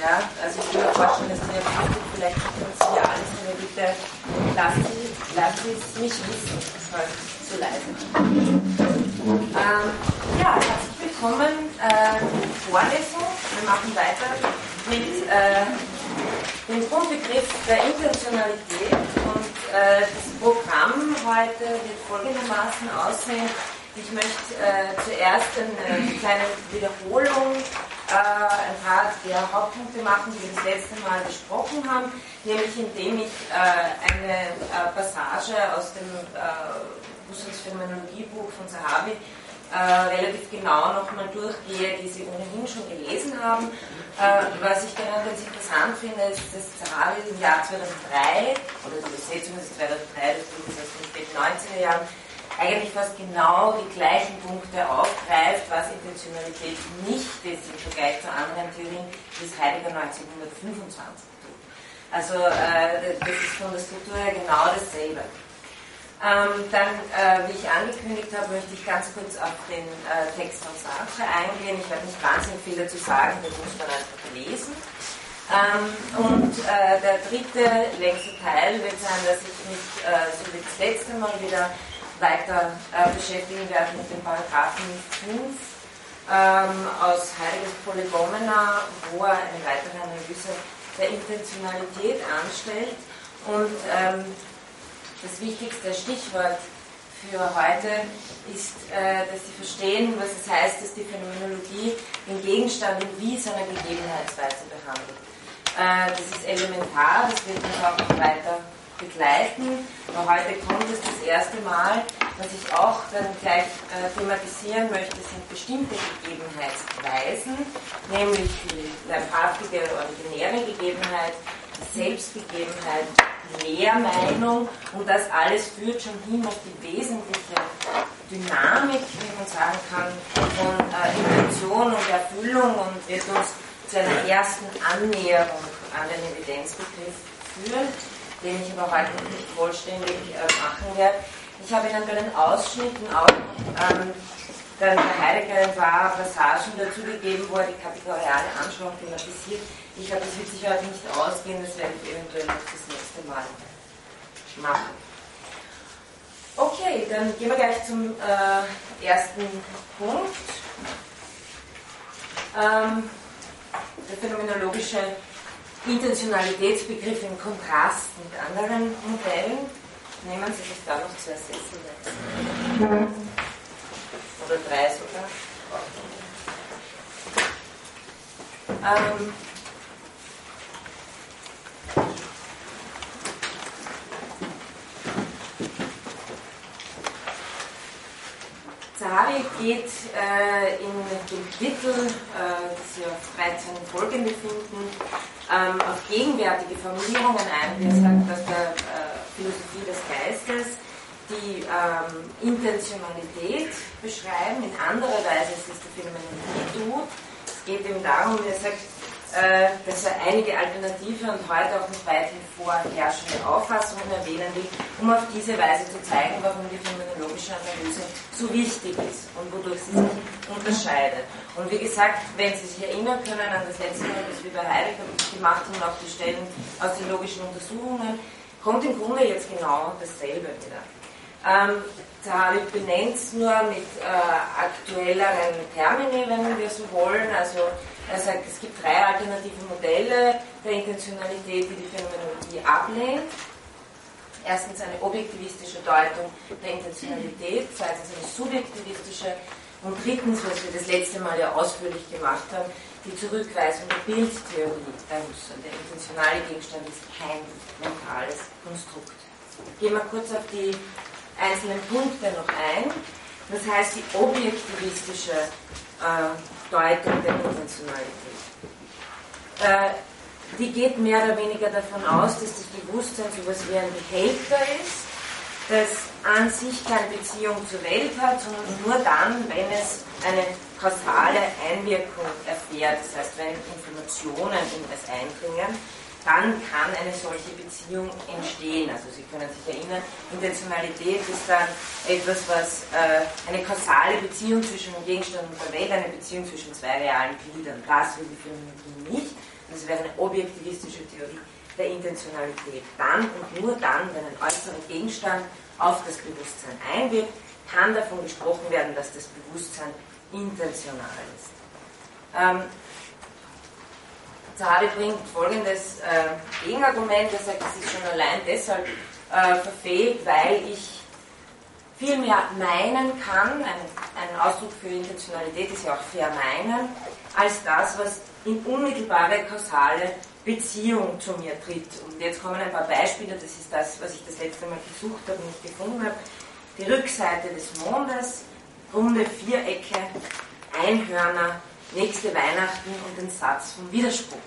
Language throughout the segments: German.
Ja? Also ich würde mir vorstellen, dass die Akustik vielleicht ganz hier alles, aber bitte lassen Sie, es mich wissen, es war zu leise. Ähm, ja, herzlich willkommen äh, Vorlesung. Wir machen weiter mit äh, dem Grundbegriff der Intentionalität und äh, das Programm heute wird folgendermaßen aussehen. Ich möchte äh, zuerst eine kleine Wiederholung, äh, ein paar der Hauptpunkte machen, die wir das letzte Mal besprochen haben, nämlich indem ich äh, eine äh, Passage aus dem äh, Phänomenologiebuch von Sahabi relativ genau nochmal durchgehe, die Sie ohnehin schon gelesen haben. Was ich daran ganz interessant finde, ist, dass Sahabi im Jahr 2003, oder die Übersetzung ist 2003, das ist aus den späten 90er Jahren, eigentlich fast genau die gleichen Punkte aufgreift, was Intentionalität nicht ist im Vergleich zu anderen Theorien, wie es Heidegger 1925 tut. Also äh, das ist von der Struktur her genau dasselbe. Ähm, dann, äh, wie ich angekündigt habe, möchte ich ganz kurz auf den äh, Text von Sartre eingehen. Ich werde nicht wahnsinnig viel dazu sagen, das muss man einfach lesen. Ähm, und äh, der dritte, längste Teil wird sein, dass ich mich, äh, so wie das letzte Mal wieder weiter äh, beschäftigen werden mit dem Paragraphen 5 ähm, aus Heiliges Polygomena, wo er eine weitere Analyse der Intentionalität anstellt. Und ähm, das wichtigste Stichwort für heute ist, äh, dass Sie verstehen, was es heißt, dass die Phänomenologie den Gegenstand in wie seiner Gegebenheitsweise behandelt. Äh, das ist elementar, das wird uns auch noch weiter begleiten. Aber heute kommt es das erste Mal. Was ich auch dann gleich äh, thematisieren möchte, sind bestimmte Gegebenheitsweisen, nämlich die leibhaftige originäre Gegebenheit, die Selbstgegebenheit, die Lehrmeinung und das alles führt schon hin auf die wesentliche Dynamik, wie man sagen kann, von äh, Intention und Erfüllung und wird uns zu einer ersten Annäherung an den Evidenzbegriff führen den ich aber heute nicht vollständig äh, machen werde. Ich habe Ihnen bei den Ausschnitten auch ähm, der Heidegger ein paar Passagen dazu gegeben, wo er die kategoriale Anschauung thematisiert. Ich glaube, das wird sich heute nicht ausgehen, das werde ich eventuell noch das nächste Mal machen. Okay, dann gehen wir gleich zum äh, ersten Punkt. Ähm, der phänomenologische Intentionalitätsbegriff im Kontrast mit anderen Modellen. Nehmen Sie sich da noch zwei Sessel Oder drei sogar. Ähm, Zahari geht äh, in dem Kapitel, äh, das Sie auf 13 folgende finden, ähm, auf gegenwärtige Formulierungen ein. Er sagt, dass der äh, Philosophie des Geistes die ähm, Intentionalität beschreiben, in anderer Weise als es die Phänomenologie tut. Es geht ihm darum, er sagt, äh, dass er einige alternative und heute auch noch weithin vorherrschende Auffassungen erwähnen will, um auf diese Weise zu zeigen, warum die phänomenologische Analyse so wichtig ist und wodurch sie sich unterscheidet. Und wie gesagt, wenn Sie sich erinnern können an das letzte Mal, das wir bei Heidegger gemacht haben, auch die Stellen aus den logischen Untersuchungen, kommt im Grunde jetzt genau dasselbe wieder. Ähm, Zahavi benennt es nur mit äh, aktuelleren Termini, wenn wir so wollen, also er sagt, es gibt drei alternative Modelle der Intentionalität, die die Phänomenologie ablehnt. Erstens eine objektivistische Deutung der Intentionalität, zweitens eine subjektivistische und drittens, was wir das letzte Mal ja ausführlich gemacht haben, die Zurückweisung der Bildtheorie bei Husserl. Der intentionale Gegenstand ist kein mentales Konstrukt. Gehen wir kurz auf die einzelnen Punkte noch ein. Das heißt, die objektivistische äh, Deutung der Intentionalität. Äh, die geht mehr oder weniger davon aus, dass das Bewusstsein so etwas wie ein Behälter ist, das an sich keine Beziehung zur Welt hat, sondern nur dann, wenn es eine kausale Einwirkung erfährt, das heißt, wenn Informationen in es eindringen, dann kann eine solche Beziehung entstehen. Also Sie können sich erinnern, Intentionalität ist dann etwas, was äh, eine kausale Beziehung zwischen dem Gegenstand und der Welt, eine Beziehung zwischen zwei realen Gliedern. Das will die Phänomenologie nicht. Das wäre eine objektivistische Theorie der Intentionalität. Dann und nur dann, wenn ein äußerer Gegenstand auf das Bewusstsein einwirkt, kann davon gesprochen werden, dass das Bewusstsein intentional ist. Ähm, Zahavi bringt folgendes äh, Gegenargument, er sagt, es ist schon allein deshalb äh, verfehlt, weil ich viel mehr meinen kann, ein, ein Ausdruck für Intentionalität ist ja auch vermeinen, als das, was in unmittelbare kausale Beziehung zu mir tritt. Und jetzt kommen ein paar Beispiele, das ist das, was ich das letzte Mal gesucht habe und nicht gefunden habe. Die Rückseite des Mondes, runde Vierecke, Einhörner, nächste Weihnachten und den Satz vom Widerspruch.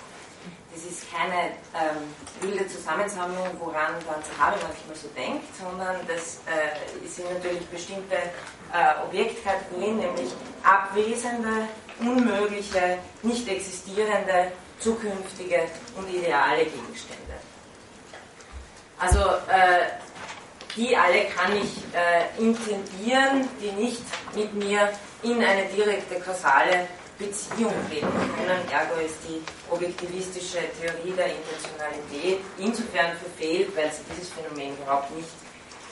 Das ist keine ähm, wilde Zusammensammlung, woran dann Zahavi manchmal so denkt, sondern das äh, sind natürlich bestimmte äh, Objektkategorien, nämlich abwesende, unmögliche, nicht existierende, zukünftige und ideale Gegenstände. Also äh, die alle kann ich äh, intendieren, die nicht mit mir in eine direkte kausale Beziehung treten können. Ergo ist die objektivistische Theorie der Intentionalität insofern verfehlt, weil sie dieses Phänomen überhaupt nicht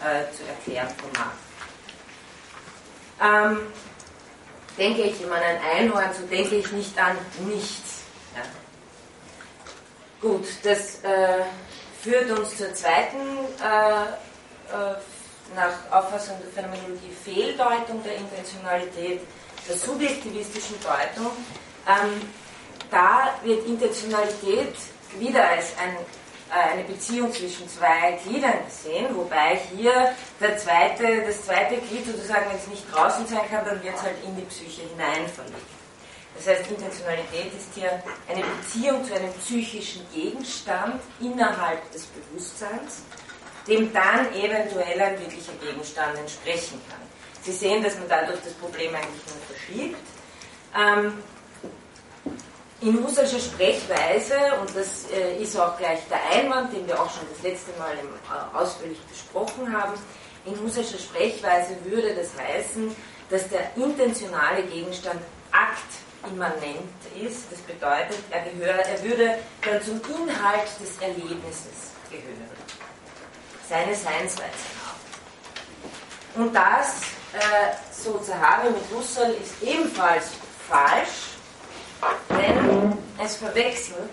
äh, zu erklären vermag. Ähm, denke ich in meinen Einhorn, so denke ich nicht an nichts. Ja. Gut, das äh, führt uns zur zweiten, äh, äh nach Auffassung der Phänomenologie, Fehldeutung der Intentionalität der subjektivistischen Deutung, ähm, da wird Intentionalität wieder als ein, äh, eine Beziehung zwischen zwei Gliedern gesehen, wobei hier der zweite, das zweite Glied sozusagen, wenn nicht draußen sein kann, dann wird es halt in die Psyche hinein verlegt. Das heißt, Intentionalität ist hier eine Beziehung zu einem psychischen Gegenstand innerhalb des Bewusstseins, dem dann eventuell ein wirklicher Gegenstand entsprechen kann. Sie sehen, dass man dadurch das Problem eigentlich nur verschiebt. Ähm, in Husserlscher Sprechweise, und das äh, ist auch gleich der Einwand, den wir auch schon das letzte Mal im, äh, ausführlich besprochen haben, in Husserlscher Sprechweise würde das heißen, dass der intentionale Gegenstand aktimmanent ist. Das bedeutet, er, gehört, er würde dann zum Inhalt des Erlebnisses gehören, seine Seinsweise haben. Und das äh, so Zahavi mit Husserl ist ebenfalls falsch, denn es verwechselt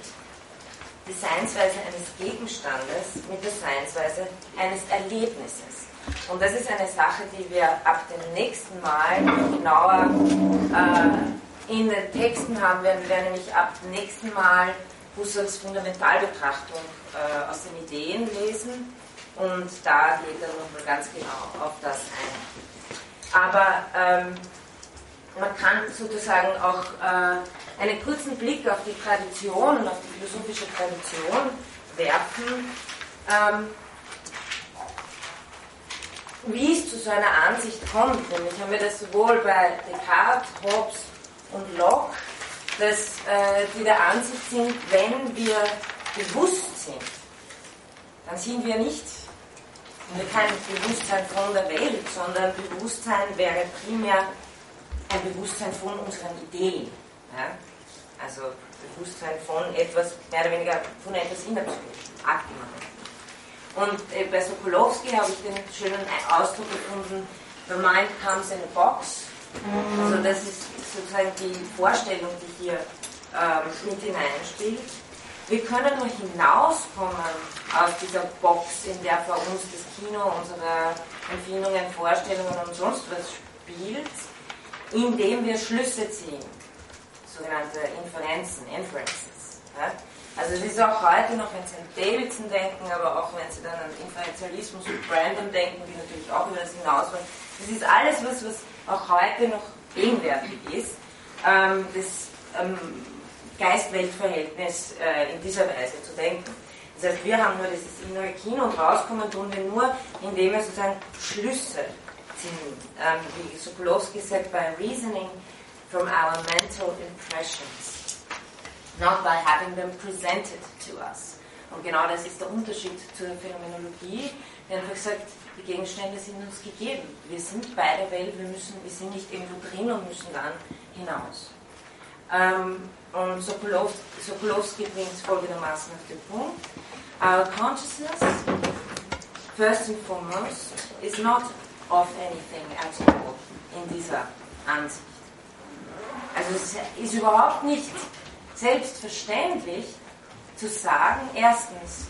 die Seinsweise eines Gegenstandes mit der Seinsweise eines Erlebnisses. Und das ist eine Sache, die wir ab dem nächsten Mal genauer äh, in den Texten haben werden. Wir werden nämlich ab dem nächsten Mal Husserls Fundamentalbetrachtung äh, aus den Ideen lesen. Und da geht er nochmal ganz genau auf das ein. Aber ähm, man kann sozusagen auch äh, einen kurzen Blick auf die Tradition auf die philosophische Tradition werfen, ähm, wie es zu so einer Ansicht kommt. Nämlich haben wir das sowohl bei Descartes, Hobbes und Locke, dass äh, die der Ansicht sind, wenn wir bewusst sind, dann sind wir nicht kein Bewusstsein von der Welt, sondern Bewusstsein wäre primär ein Bewusstsein von unseren Ideen. Ja? Also Bewusstsein von etwas, mehr oder weniger von etwas innerpsychischen, Aktimmanenten. Und äh, bei Sokolowski habe ich den schönen Ausdruck gefunden, the mind comes in a box. Also das ist sozusagen die Vorstellung, die hier ähm, mit hineinspielt. Wir können nur hinauskommen aus dieser Box, in der vor uns das Kino unsere Empfindungen, Vorstellungen und sonst was spielt, indem wir Schlüsse ziehen, sogenannte Inferenzen, Inferences. Ja? Also es ist auch heute noch, wenn Sie an Davidson denken, aber auch wenn Sie dann an Inferenzialismus und Brandon denken, die natürlich auch über das hinaus wollen, das ist alles was, was auch heute noch gegenwärtig ist. Ähm, das ähm, Geist-Welt-Verhältnis äh, in dieser Weise zu denken. Das heißt, wir haben nur dieses innere Kino und rauskommen tun wir nur, indem wir sozusagen Schlüsse ziehen. Ähm, wie Sokolowski sagt, by reasoning from our mental impressions, not by having them presented to us. Und genau das ist der Unterschied zur Phänomenologie, die einfach sagt, die Gegenstände sind uns gegeben. Wir sind bei der Welt, wir, müssen, wir sind nicht irgendwo drin und müssen dann hinaus. Ähm, und Sokolowski, Sokolowski bringt es folgendermaßen auf den Punkt. Our consciousness, first and foremost, is not of anything at all in dieser Ansicht. Also es ist überhaupt nicht selbstverständlich zu sagen, erstens,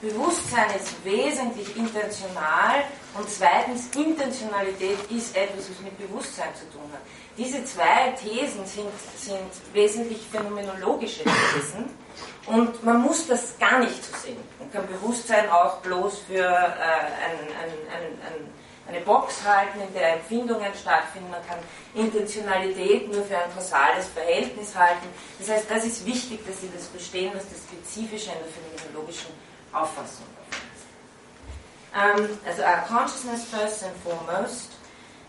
Bewusstsein ist wesentlich intentional und zweitens, Intentionalität ist etwas, was mit Bewusstsein zu tun hat. Diese zwei Thesen sind, sind wesentlich phänomenologische Thesen und man muss das gar nicht so sehen. Man kann Bewusstsein auch bloß für äh, ein, ein, ein, eine Box halten, in der Empfindungen stattfinden. Man kann Intentionalität nur für ein kausales Verhältnis halten. Das heißt, das ist wichtig, dass Sie das verstehen, was das Spezifische in der phänomenologischen Auffassung ist. Um, also our consciousness first and foremost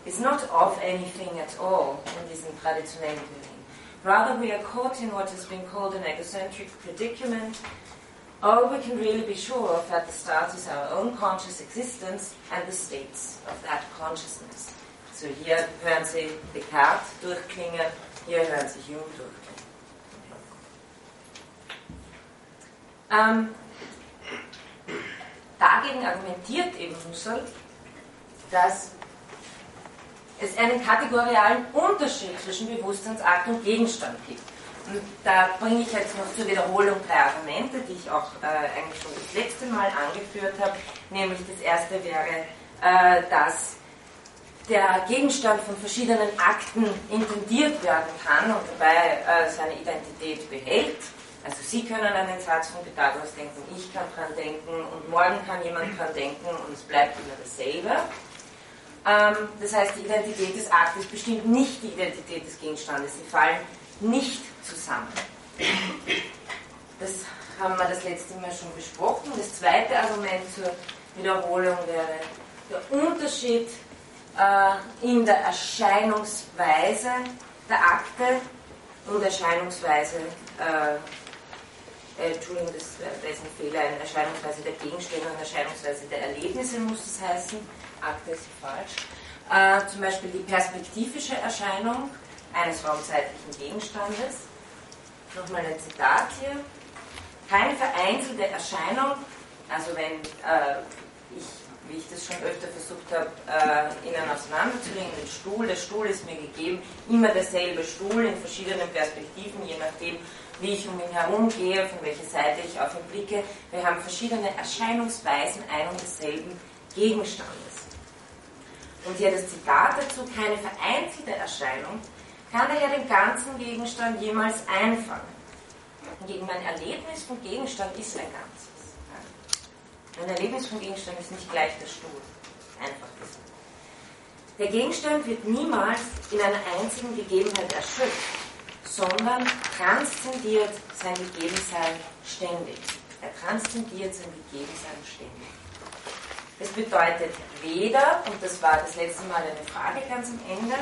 is not of anything at all in diesem traditionellen Belief. Rather, we are caught in what has been called an egocentric predicament. All we can really be sure of at the start is our own conscious existence and the states of that consciousness. So hier hören Sie Descartes durchklingen, hier hören Sie Hume durchklingen. Ähm, dagegen argumentiert eben Husserl, dass es einen kategorialen Unterschied zwischen Bewusstseinsakt und Gegenstand gibt. Und da bringe ich jetzt noch zur Wiederholung drei Argumente, die ich auch äh, eigentlich schon das letzte Mal angeführt habe. Nämlich das erste wäre, äh, dass der Gegenstand von verschiedenen Akten intendiert werden kann und dabei äh, seine Identität behält. Also Sie können an den Satz von Pythagoras denken, ich kann dran denken und morgen kann jemand dran denken und es bleibt immer dasselbe. Ähm, das heißt, die Identität des Aktes bestimmt nicht die Identität des Gegenstandes. Sie fallen nicht zusammen. Das haben wir das letzte Mal schon besprochen. Das zweite Argument zur Wiederholung wäre der Unterschied äh, in der Erscheinungsweise der Akte und Erscheinungsweise äh, äh, Entschuldigung, das, da ist ein Fehler, eine Erscheinungsweise der Gegenstände und Erscheinungsweise der Erlebnisse muss es heißen. Akte ist falsch. Äh, zum Beispiel die perspektivische Erscheinung eines raumzeitlichen Gegenstandes. Nochmal ein Zitat hier. Keine vereinzelte Erscheinung, also wenn äh, ich, wie ich das schon öfter versucht habe, äh, Ihnen auseinanderzulegen, den Stuhl, der Stuhl ist mir gegeben, immer derselbe Stuhl in verschiedenen Perspektiven, je nachdem, wie ich um ihn herum gehe, von welcher Seite ich auf ihn blicke. Wir haben verschiedene Erscheinungsweisen ein und desselben Gegenstandes. Und hier das Zitat dazu, keine vereinzelte Erscheinung, kann daher den ganzen Gegenstand jemals einfangen. Hingegen mein Erlebnis vom Gegenstand ist ein Ganzes. Mein Erlebnis vom Gegenstand ist nicht gleich der Stuhl. Einfach ist. Der Gegenstand wird niemals in einer einzigen Gegebenheit erschöpft sondern transzendiert sein Gegebensein ständig. Er transzendiert sein Gegebensein ständig. Das bedeutet weder, und das war das letzte Mal eine Frage ganz am Ende,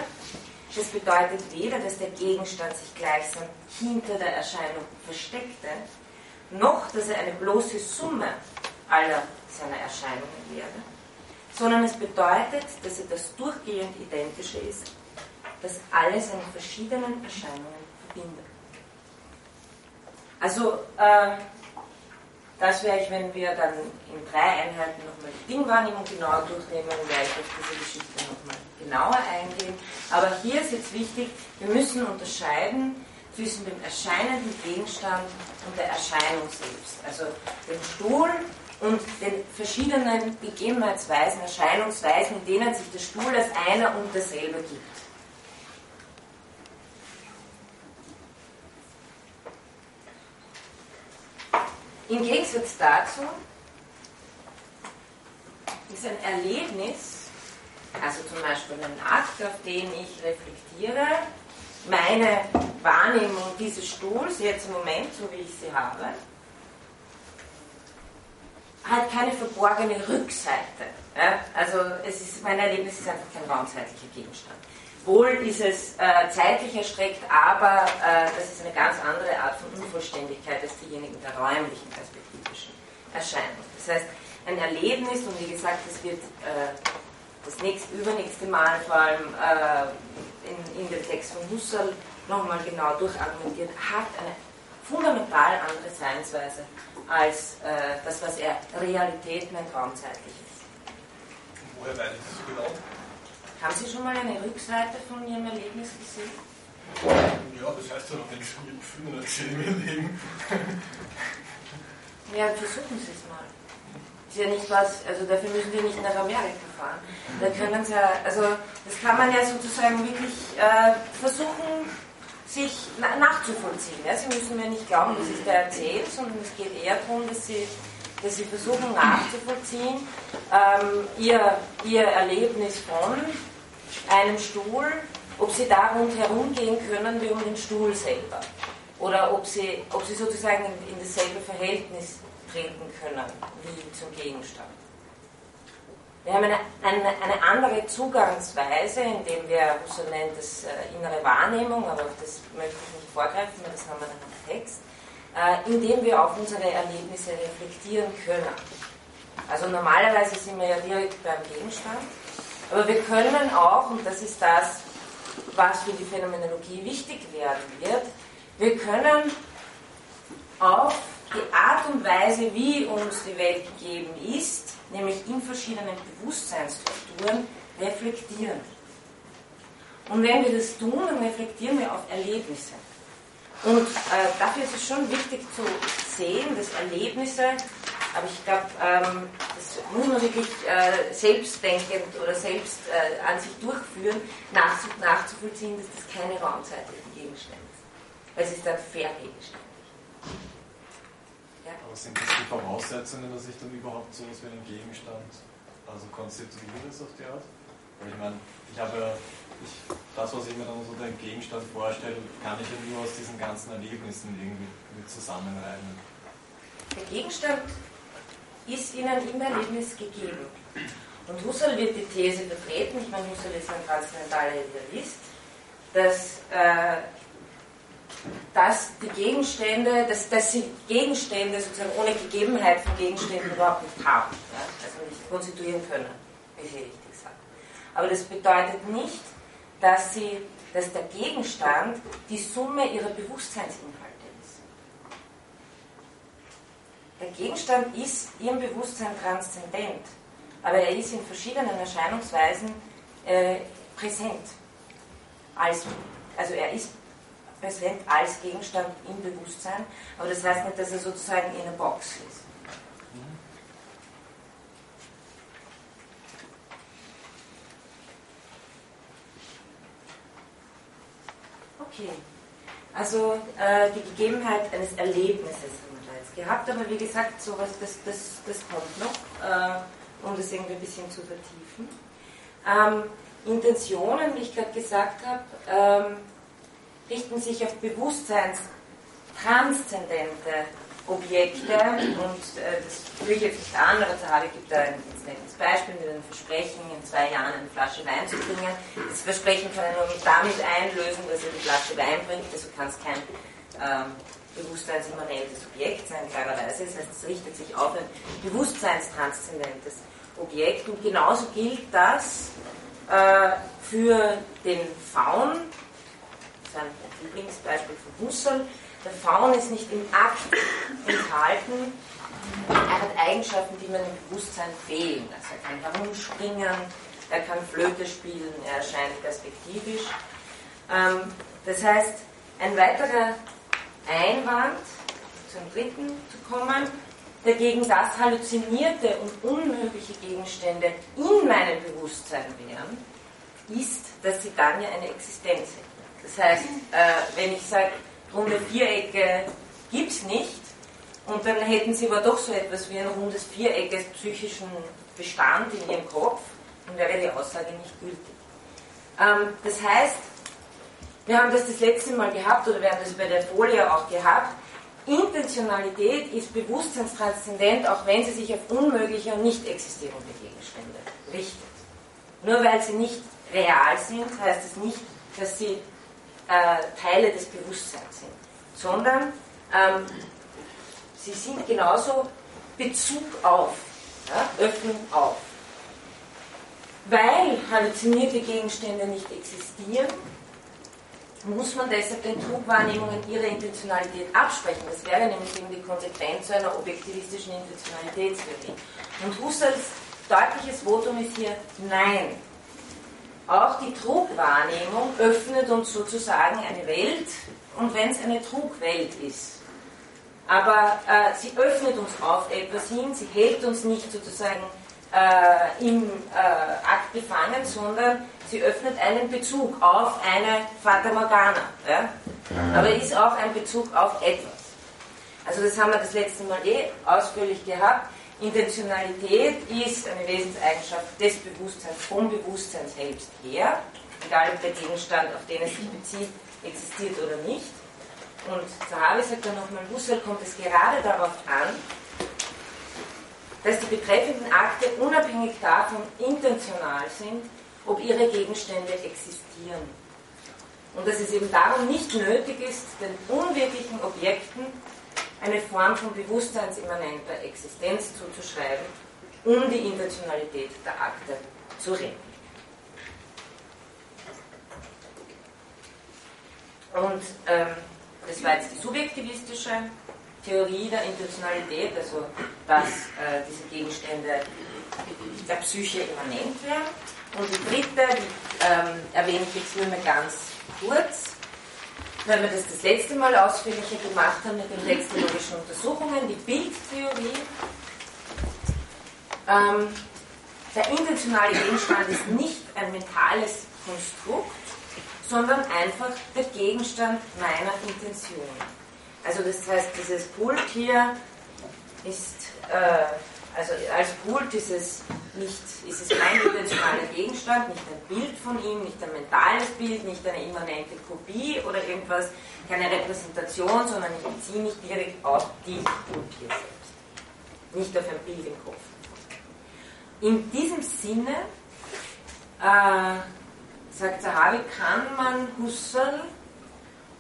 das bedeutet weder, dass der Gegenstand sich gleichsam hinter der Erscheinung versteckte, noch dass er eine bloße Summe aller seiner Erscheinungen wäre, sondern es bedeutet, dass er das durchgehend Identische ist, dass alle seine verschiedenen Erscheinungen verbindet. Also, äh, das wäre ich, wenn wir dann in drei Einheiten nochmal die Dingwahrnehmung genauer durchnehmen, werde ich auf diese Geschichte nochmal genauer eingehen. Aber hier ist jetzt wichtig, wir müssen unterscheiden zwischen dem erscheinenden Gegenstand und der Erscheinung selbst. Also dem Stuhl und den verschiedenen Gegebenheitsweisen, Erscheinungsweisen, in denen sich der Stuhl als einer und derselbe gibt. Im Gegensatz dazu ist ein Erlebnis, also zum Beispiel ein Akt, auf den ich reflektiere, meine Wahrnehmung dieses Stuhls, jetzt im Moment, so wie ich sie habe, hat keine verborgene Rückseite. Ja? Also es ist, mein Erlebnis ist einfach kein raumzeitlicher Gegenstand. Wohl ist es äh, zeitlich erstreckt, aber äh, das ist eine ganz andere Art von Unvollständigkeit als diejenigen der räumlichen perspektivischen Erscheinung. Das heißt, ein Erlebnis, und wie gesagt, das wird äh, das nächste, übernächste Mal vor allem äh, in, in dem Text von Husserl nochmal genau durchargumentiert, hat eine fundamental andere Seinsweise als äh, das, was er Realität nennt, raumzeitlich ist. Woher weiß ich das genau? Haben Sie schon mal eine Rückseite von Ihrem Erlebnis gesehen? Ja, das heißt ja noch nichts mit Gefühlen erzählen im Leben. Ja, versuchen Sie es mal. Ist ja nicht was, also dafür müssen Sie nicht nach Amerika fahren. Da können Sie ja, also das kann man ja sozusagen wirklich äh, versuchen, sich na nachzuvollziehen. Ja? Sie müssen mir nicht glauben, dass ich da erzähle, sondern es geht eher darum, dass Sie, dass Sie versuchen nachzuvollziehen, ähm, ihr, ihr Erlebnis von einem Stuhl, ob Sie da rundherum gehen können wie um den Stuhl selber. Oder ob Sie, ob Sie sozusagen in, in dasselbe Verhältnis treten können wie zum Gegenstand. Wir haben eine, eine, eine andere Zugangsweise, indem wir, Husserl nennt das äh, innere Wahrnehmung, aber das möchte ich nicht vorgreifen, weil das haben wir dann im Text, äh, indem wir auf unsere Erlebnisse reflektieren können. Also normalerweise sind wir ja direkt beim Gegenstand, aber wir können auch, und das ist das, was für die Phänomenologie wichtig werden wird, wir können auf die Art und Weise, wie uns die Welt gegeben ist, nämlich in verschiedenen Bewusstseinsstrukturen, reflektieren. Und wenn wir das tun, dann reflektieren wir auf Erlebnisse. Und äh, dafür ist es schon wichtig zu sehen, dass Erlebnisse, aber ich glaube, ähm, das muss man wirklich äh, selbstdenkend oder selbst äh, an sich durchführen, nach, nachzuvollziehen, dass das keine raumzeitlichen Gegenstände sind. Weil es ist ein Fair-Gegenstand. Ja. Aber sind das die Voraussetzungen, dass ich dann überhaupt so etwas wie einen Gegenstand also konstituiere auf die Art? Weil ich meine, ich habe ja, ich, das, was ich mir dann so den Gegenstand vorstelle, kann ich ja nur aus diesen ganzen Erlebnissen irgendwie mit zusammenreimen. Der Gegenstand ist Ihnen im Erlebnis gegeben. Und Husserl wird die These vertreten, ich meine, Husserl ist ein transzendentaler Idealist, dass äh, dass die Gegenstände, dass, dass sie Gegenstände sozusagen ohne Gegebenheit von Gegenständen überhaupt nicht haben, ja? also nicht konstituieren können, wie Sie richtig sagen. Aber das bedeutet nicht, dass, sie, dass der Gegenstand die Summe ihrer Bewusstseinsinhalte ist. Der Gegenstand ist ihrem Bewusstsein transzendent, aber er ist in verschiedenen Erscheinungsweisen äh, präsent. Als, also er ist präsent als Gegenstand im Bewusstsein, aber das heißt nicht, dass er sozusagen in einer Box ist. Okay, also äh, die Gegebenheit eines Erlebnisses gehabt, aber wie gesagt, sowas, das, das, das kommt noch, äh, um das irgendwie ein bisschen zu vertiefen. Ähm, Intentionen, wie ich gerade gesagt habe, ähm, richten sich auf bewusstseinstranszendente Objekte und äh, das führe ich jetzt nicht an, aber Zahavi gibt da ein nettes Beispiel mit einem Versprechen, in zwei Jahren eine Flasche Wein zu bringen. Das Versprechen kann er nur damit einlösen, dass er die Flasche Wein bringt, also kann es kein ähm, bewusstseinsimmanentes Objekt sein, klarerweise. Das heißt, es richtet sich auf ein bewusstseinstranszendentes Objekt und genauso gilt das äh, für den Faun, sein Lieblingsbeispiel von Husserl. Der Faun ist nicht im Akt enthalten. Er hat Eigenschaften, die meinem Bewusstsein fehlen. Also er kann herumspringen, er kann Flöte spielen, er erscheint perspektivisch. Ähm, das heißt, ein weiterer Einwand, zum dritten zu kommen, dagegen das halluzinierte und unmögliche Gegenstände in meinem Bewusstsein wären, ist, dass sie dann ja eine Existenz hätten. Das heißt, äh, wenn ich sage, runde Vierecke gibt es nicht, und dann hätten Sie aber doch so etwas wie ein rundes Viereck als psychischen Bestand in Ihrem Kopf, dann wäre die Aussage nicht gültig. Ähm, das heißt, wir haben das das letzte Mal gehabt, oder wir haben das bei der Folie auch gehabt, Intentionalität ist bewusstseinstranszendent, auch wenn sie sich auf unmögliche und nicht existierende Gegenstände richtet. Nur weil sie nicht real sind, heißt es nicht, dass sie äh, Teile des Bewusstseins sind, sondern ähm, sie sind genauso Bezug auf, ja, Öffnung auf. Weil halluzinierte Gegenstände nicht existieren, muss man deshalb den Trugwahrnehmungen ihre Intentionalität absprechen. Das wäre nämlich eben die Konsequenz einer objektivistischen Intentionalitätstheorie. Und Husserls deutliches Votum ist hier Nein. Auch die Trugwahrnehmung öffnet uns sozusagen eine Welt, und wenn es eine Trugwelt ist. Aber äh, sie öffnet uns auf etwas hin, sie hält uns nicht sozusagen äh, im äh, Akt befangen, sondern sie öffnet einen Bezug auf eine Fata Morgana. Ja? Aber ist auch ein Bezug auf etwas. Also das haben wir das letzte Mal eh ausführlich gehabt. Intentionalität ist eine Wesenseigenschaft des Bewusstseins, vom Bewusstsein selbst her, egal ob der Gegenstand, auf den es sich bezieht, existiert oder nicht. Und Zahavi sagt dann nochmal, Husserl kommt es gerade darauf an, dass die betreffenden Akte unabhängig davon intentional sind, ob ihre Gegenstände existieren. Und dass es eben darum nicht nötig ist, den unwirklichen Objekten eine Form von bewusstseinsimmanenter Existenz zuzuschreiben, um die Intentionalität der Akte zu retten. Und ähm, das war jetzt die subjektivistische Theorie der Intentionalität, also dass äh, diese Gegenstände der Psyche immanent wären. Und die dritte, die ähm, erwähne ich jetzt nur mal ganz kurz, weil wir das das letzte Mal ausführlicher gemacht haben mit den textologischen Untersuchungen, die Bildtheorie. Ähm, der intentionale Gegenstand ist nicht ein mentales Konstrukt, sondern einfach der Gegenstand meiner Intention. Also das heißt, dieses Pult hier ist, äh, also als Pult ist es nicht, ist es kein intentionaler Gegenstand, nicht ein Bild von ihm, nicht ein mentales Bild, nicht eine immanente Kopie oder irgendwas, keine Repräsentation, sondern ich beziehe mich direkt auf die Pult hier selbst, nicht auf ein Bild im Kopf. In diesem Sinne äh, sagt Zahavi, kann man Husserl,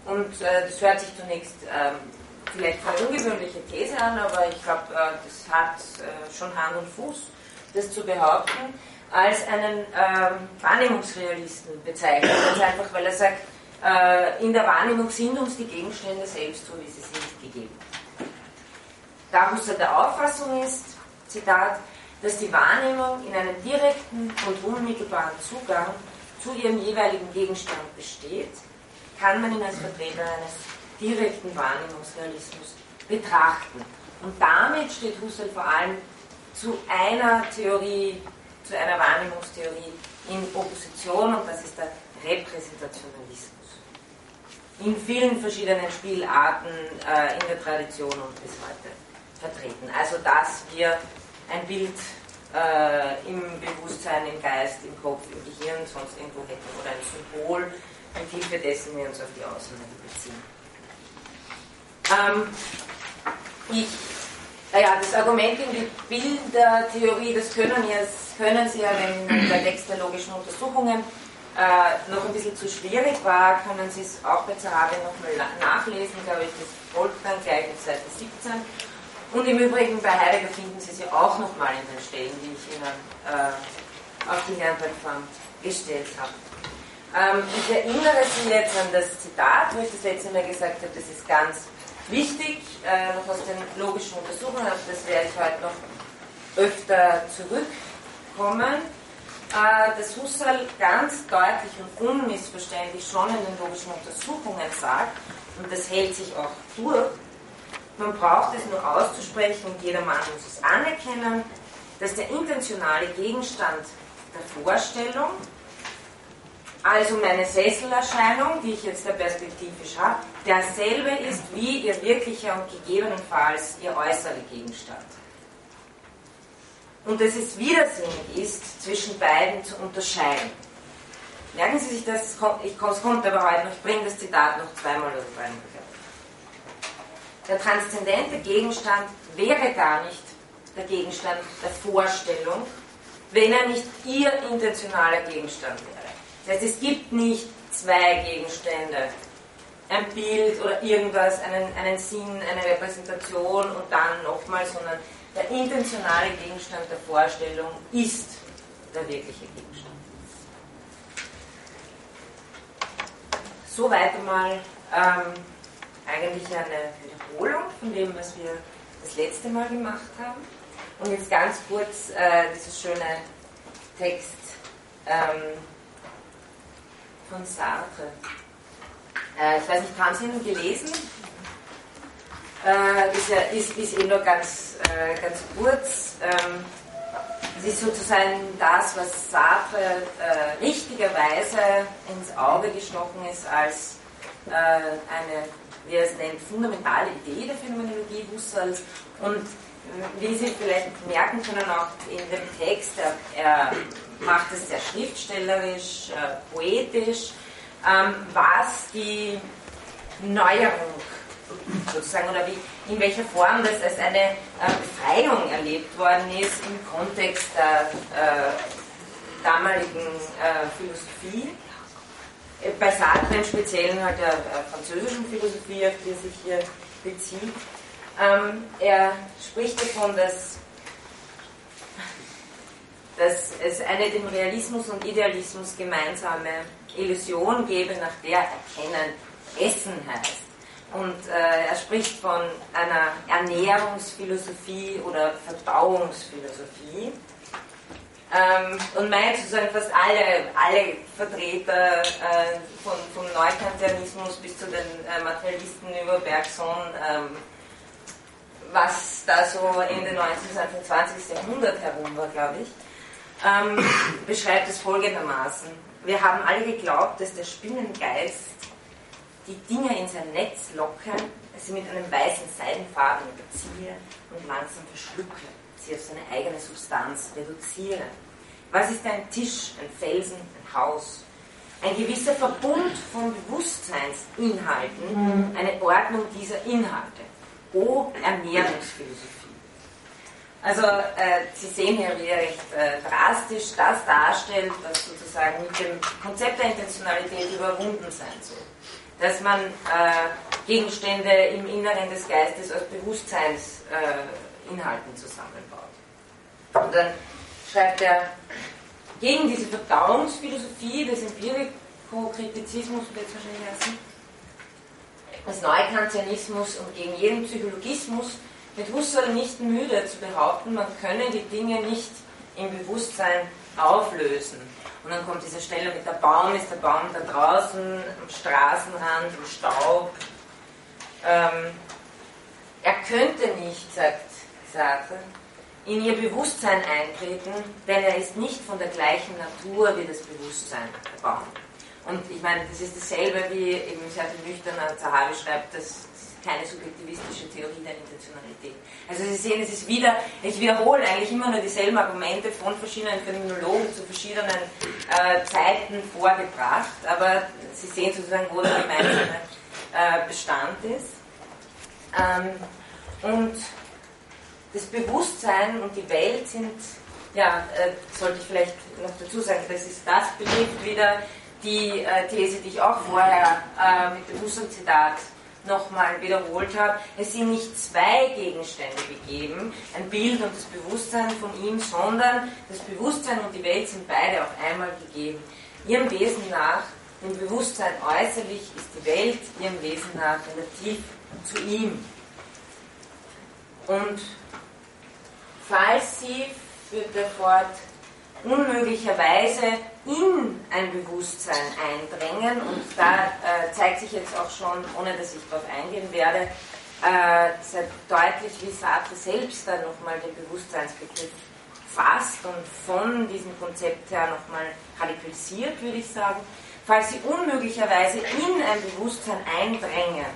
und äh, das hört sich zunächst ähm, vielleicht eine ungewöhnliche These an, aber ich glaube, äh, das hat äh, schon Hand und Fuß, das zu behaupten, als einen ähm, Wahrnehmungsrealisten bezeichnen. Ganz einfach, weil er sagt, äh, in der Wahrnehmung sind uns die Gegenstände selbst so, wie sie sind, gegeben. Da Husserl der Auffassung ist, Zitat, dass die Wahrnehmung in einem direkten und unmittelbaren Zugang zu ihrem jeweiligen Gegenstand besteht, kann man ihn als Vertreter eines direkten Wahrnehmungsrealismus betrachten. Und damit steht Husserl vor allem zu einer Theorie, zu einer Wahrnehmungstheorie in Opposition und das ist der Repräsentationalismus. In vielen verschiedenen Spielarten äh, in der Tradition und bis heute vertreten. Also dass wir ein Bild äh, im Bewusstsein, im Geist, im Kopf, im Gehirn, sonst irgendwo hätten oder ein Symbol, mit Hilfe dessen wir uns auf die Außenwelt beziehen. Ähm, ich, naja, das Argument in die Bildertheorie, das können, ja, können Sie ja, wenn der Text der logischen Untersuchungen äh, noch ein bisschen zu schwierig war, können Sie es auch bei Zahavi nochmal nachlesen, glaube ich, das folgt dann gleich auf Seite 17. Und im Übrigen bei Heidegger finden Sie sie auch nochmal in den Stellen, die ich Ihnen äh, auf die Lernplattform gestellt habe. Ähm, ich erinnere Sie jetzt an das Zitat, wo ich das letzte Mal gesagt habe, das ist ganz wichtig, äh, noch aus den logischen Untersuchungen, auf das werde ich heute noch öfter zurückkommen, äh, dass Husserl ganz deutlich und unmissverständlich schon in den logischen Untersuchungen sagt, und das hält sich auch durch, man braucht es nur auszusprechen und jeder Mann muss es anerkennen, dass der intentionale Gegenstand der Vorstellung, also meine Sesselerscheinung, die ich jetzt da perspektivisch habe, derselbe ist wie ihr wirklicher und gegebenenfalls ihr äußerer Gegenstand. Und dass es widersinnig ist, zwischen beiden zu unterscheiden. Merken Sie sich das, ich, es kommt aber heute noch, ich bringe das Zitat noch zweimal oder dreimal der transzendente Gegenstand wäre gar nicht der Gegenstand der Vorstellung, wenn er nicht ihr intentionaler Gegenstand wäre. Das heißt, es gibt nicht zwei Gegenstände, ein Bild oder irgendwas, einen, einen Sinn, eine Repräsentation und dann nochmal, sondern der intentionale Gegenstand der Vorstellung ist der wirkliche Gegenstand. soweit einmal ähm, eigentlich eine Wiederholung von dem, was wir das letzte Mal gemacht haben. Und jetzt ganz kurz äh, dieses schöne Text ähm, von Sartre. Äh, ich weiß nicht, haben Sie ihn gelesen? Äh, ist, ja, ist, ist eh nur ganz, äh, ganz kurz. Ähm, es ist sozusagen das, was Sartre äh, richtigerweise ins Auge gestochen ist als äh, eine, wie er es nennt, fundamentale Idee der Phänomenologie Husserls. Und wie Sie vielleicht merken können, auch in dem Text, er, er macht es sehr schriftstellerisch, äh, poetisch, ähm, was die Neuerung sozusagen oder wie, in welcher Form das als eine äh, Befreiung erlebt worden ist im Kontext der äh, damaligen äh, Philosophie. Äh, bei Sartre im Speziellen halt der äh, französischen Philosophie, auf die er sich hier bezieht. Ähm, er spricht davon, dass, dass es eine dem Realismus und Idealismus gemeinsame Illusion gäbe, nach der Erkennen Essen heißt. Und äh, er spricht von einer Ernährungsphilosophie oder Verdauungsphilosophie. Ähm, und meint sozusagen fast alle, alle Vertreter äh, von, vom Neukantianismus bis zu den äh, Materialisten über Bergson, ähm, was da so Ende 19. Anfang 20. Jahrhundert herum war, glaube ich, ähm, beschreibt es folgendermaßen. Wir haben alle geglaubt, dass der Spinnengeist die Dinge in sein Netz locken, sie mit einem weißen Seidenfaden überziehe und langsam verschlucke, sie auf seine eigene Substanz reduziere. Was ist ein Tisch, ein Felsen, ein Haus? Ein gewisser Verbund von Bewusstseinsinhalten, mhm. eine Ordnung dieser Inhalte. O Ernährungsphilosophie. Also äh, Sie sehen hier, wie er recht äh, drastisch das darstellt, was sozusagen mit dem Konzept der Intentionalität überwunden sein soll dass man äh, Gegenstände im Inneren des Geistes aus Bewusstseinsinhalten äh, zusammenbaut. Und dann schreibt er, gegen diese Verdauungsphilosophie des Empirikokritizismus, wird es wahrscheinlich heißen, des Neukantianismus und gegen jeden Psychologismus wird Husserl nicht müde zu behaupten, man könne die Dinge nicht im Bewusstsein auflösen. Und dann kommt diese Stelle mit der Baum, ist der Baum da draußen, am Straßenrand, im Staub. Ähm, er könnte nicht, sagt Sartre, in ihr Bewusstsein eintreten, denn er ist nicht von der gleichen Natur wie das Bewusstsein der Baum. Und ich meine, das ist dasselbe wie eben sehr viel nüchterner Zahavi schreibt, dass keine subjektivistische Theorie der Intentionalität. Also Sie sehen, es ist wieder, ich wiederhole eigentlich immer nur dieselben Argumente von verschiedenen Phänomenologen zu verschiedenen äh, Zeiten vorgebracht, aber Sie sehen sozusagen, wo der gemeinsame äh, Bestand ist. Ähm, und das Bewusstsein und die Welt sind, ja, äh, sollte ich vielleicht noch dazu sagen, das ist das betrifft wieder die äh, These, die ich auch vorher äh, mit dem Husserl-Zitat nochmal wiederholt habe, es sind nicht zwei Gegenstände gegeben, ein Bild und das Bewusstsein von ihm, sondern das Bewusstsein und die Welt sind beide auf einmal gegeben. Ihrem Wesen nach, dem Bewusstsein äußerlich, ist die Welt ihrem Wesen nach relativ zu ihm. Und falls sie, führt er fort, unmöglicherweise in ein Bewusstsein eindrängen und da äh, zeigt sich jetzt auch schon, ohne dass ich darauf eingehen werde, äh, sehr deutlich, wie Sartre selbst dann nochmal den Bewusstseinsbegriff fasst und von diesem Konzept her nochmal radikalisiert, würde ich sagen. Falls sie unmöglicherweise in ein Bewusstsein eindrängen,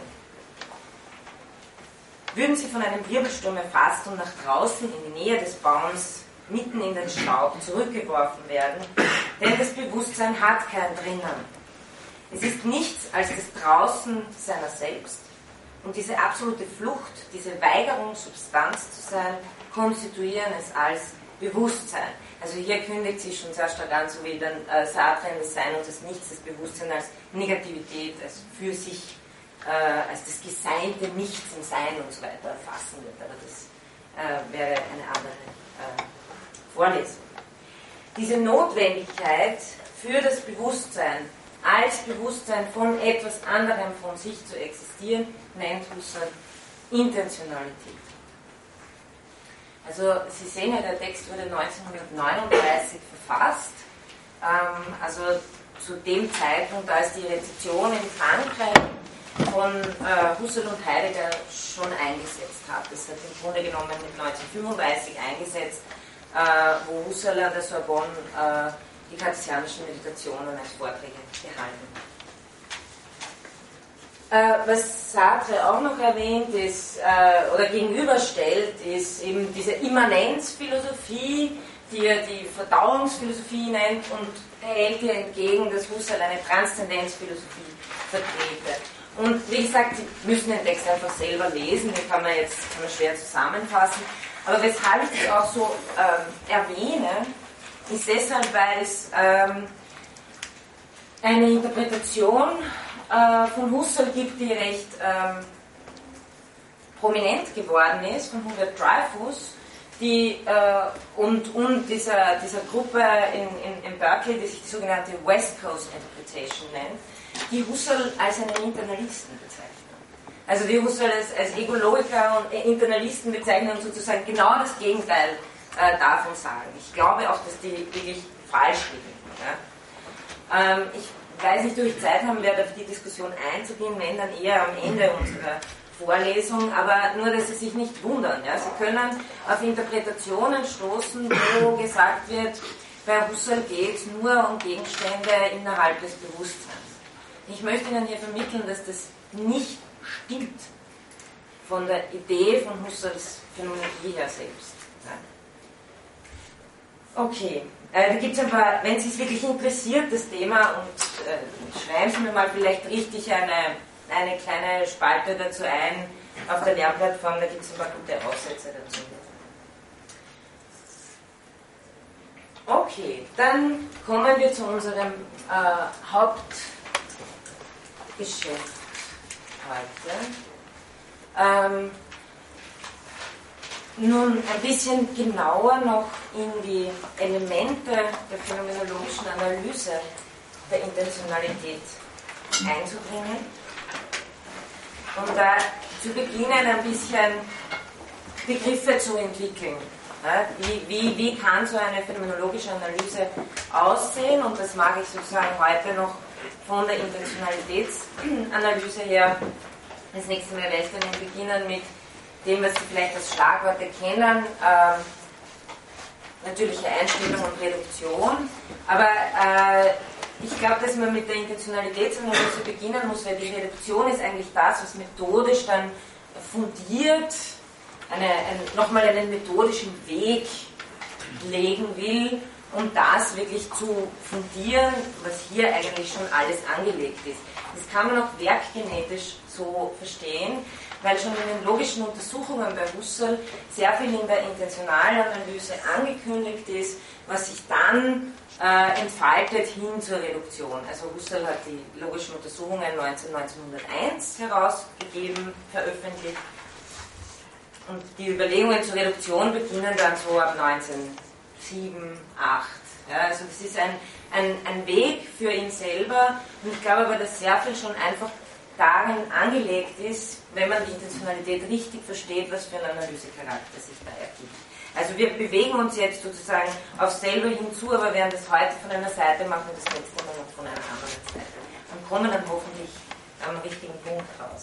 würden sie von einem Wirbelsturm erfasst und nach draußen in die Nähe des Baums mitten in den Staub zurückgeworfen werden, denn das Bewusstsein hat kein Drinnen. Es ist nichts als das Draußen seiner selbst. Und diese absolute Flucht, diese Weigerung, Substanz zu sein, konstituieren es als Bewusstsein. Also hier kündigt sich schon sehr stark an, so wie dann äh, Sartre das Sein und das Nichts, das Bewusstsein als Negativität, als für sich, äh, als das geseinte Nichts im Sein und so weiter erfassen wird. Aber das äh, wäre eine andere äh, Vorlesung. Diese Notwendigkeit für das Bewusstsein als Bewusstsein von etwas anderem von sich zu existieren, nennt Husserl Intentionalität. Also Sie sehen ja, der Text wurde 1939 verfasst. Ähm, also zu dem Zeitpunkt, als die Rezeption in Frankreich von äh, Husserl und Heidegger schon eingesetzt hat. Das hat im Grunde genommen mit 1935 eingesetzt, wo Husserl an der Sorbonne äh, die kartesianischen Meditationen als Vorträge gehalten äh, was Sartre auch noch erwähnt ist äh, oder gegenüberstellt, ist eben diese Immanenzphilosophie, die er die Verdauungsphilosophie nennt und hält ihr entgegen, dass Husserl eine Transzendenzphilosophie vertrete. Und wie gesagt, Sie müssen den Text einfach selber lesen, den kann man jetzt kann man schwer zusammenfassen. Aber weshalb ich es auch so ähm, erwähne, ist deshalb, weil es ähm, eine Interpretation äh, von Husserl gibt, die recht ähm, prominent geworden ist, von Hubert Dreyfus, die, äh, und, und dieser, dieser Gruppe in, in, in Berkeley, die sich die sogenannte West Coast Interpretation nennt, die Husserl als einen Internalisten bezeichnen. Also die Husserl als, als Egologiker und Internalisten bezeichnen und sozusagen genau das Gegenteil äh, davon sagen. Ich glaube auch, dass die wirklich falsch liegen. Ja? Ähm, ich weiß nicht, ob ich Zeit haben werde, auf die Diskussion einzugehen, wenn dann eher am Ende unserer Vorlesung, aber nur, dass Sie sich nicht wundern. Ja? Sie können auf Interpretationen stoßen, wo gesagt wird, bei Husserl geht es nur um Gegenstände innerhalb des Bewusstseins. Ich möchte Ihnen hier vermitteln, dass das nicht stimmt von der Idee von Husserls Phänomenologie her selbst. Okay, äh, da gibt es ein paar, wenn Sie es wirklich interessiert, das Thema, und äh, schreiben Sie mir mal vielleicht richtig eine, eine kleine Spalte dazu ein auf der Lernplattform, da gibt es ein paar gute Aussätze dazu. Okay, dann kommen wir zu unserem äh, Hauptgeschäft heute. Ähm, nun ein bisschen genauer noch in die Elemente der phänomenologischen Analyse der Intentionalität einzubringen und da zu beginnen ein bisschen Begriffe zu entwickeln. Wie, wie, wie kann so eine phänomenologische Analyse aussehen? Und das mag ich sozusagen heute noch von der Intentionalitätsanalyse her. Das nächste Mal dann beginnen mit dem, was Sie vielleicht als Schlagworte kennen, ähm, natürliche Einstellung und Reduktion. Aber äh, ich glaube, dass man mit der Intentionalitätsanalyse beginnen muss, weil die Reduktion ist eigentlich das, was methodisch dann fundiert, eine, ein, nochmal einen methodischen Weg legen will, um das wirklich zu fundieren, was hier eigentlich schon alles angelegt ist. Das kann man auch werkgenetisch so verstehen, weil schon in den logischen Untersuchungen bei Husserl sehr viel in der Intentionalanalyse angekündigt ist, was sich dann äh, entfaltet hin zur Reduktion. Also Husserl hat die logischen Untersuchungen 19, 1901 herausgegeben, veröffentlicht. Und die Überlegungen zur Reduktion beginnen dann so ab 1907, 8. Ja, also das ist ein, ein, ein Weg für ihn selber und ich glaube aber, dass sehr viel schon einfach darin angelegt ist, wenn man die Intentionalität richtig versteht, was für ein Analysecharakter sich da ergibt. Also wir bewegen uns jetzt sozusagen auf selber hinzu, aber werden das heute von einer Seite machen, das letzte Mal noch von einer anderen Seite. Und kommen dann hoffentlich am richtigen Punkt raus.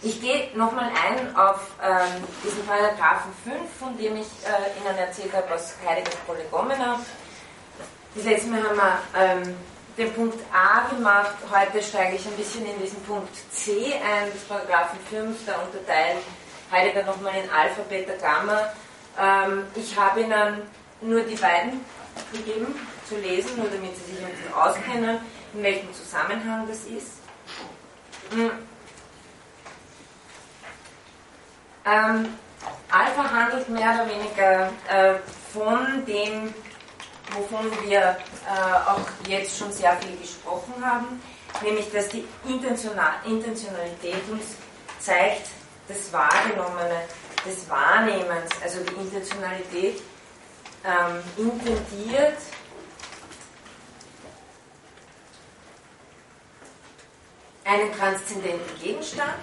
Ich gehe nochmal ein auf ähm, diesen Paragraphen 5, von dem ich äh, Ihnen erzählt habe aus Heideggers Prolegomena. Das letzte Mal haben wir ähm, den Punkt A gemacht. Heute steige ich ein bisschen in diesen Punkt C ein, des Paragraphen 5, da unterteilen Heidegger nochmal in Alpha, Beta, Gamma. Ähm, ich habe Ihnen nur die beiden gegeben zu lesen, nur damit Sie sich ein bisschen auskennen, in welchem Zusammenhang das ist. Hm. Ähm, Alpha handelt mehr oder weniger äh, von dem wovon wir äh, auch jetzt schon sehr viel gesprochen haben, nämlich dass die Intentionalität uns zeigt, das Wahrgenommene, des Wahrnehmens, also die Intentionalität ähm, intendiert einen transzendenten Gegenstand,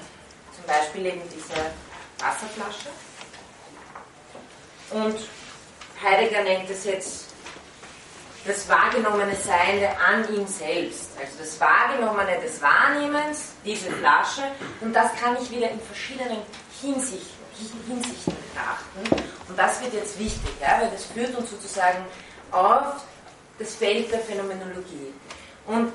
zum Beispiel eben diese Wasserflasche. Und Heidegger nennt es jetzt das wahrgenommene Seiende an ihm selbst. Also das Wahrgenommene des Wahrnehmens, diese Flasche, und das kann ich wieder in verschiedenen Hinsichten, Hinsichten betrachten. Und das wird jetzt wichtig, ja, weil das führt uns sozusagen auf das Feld der Phänomenologie. Und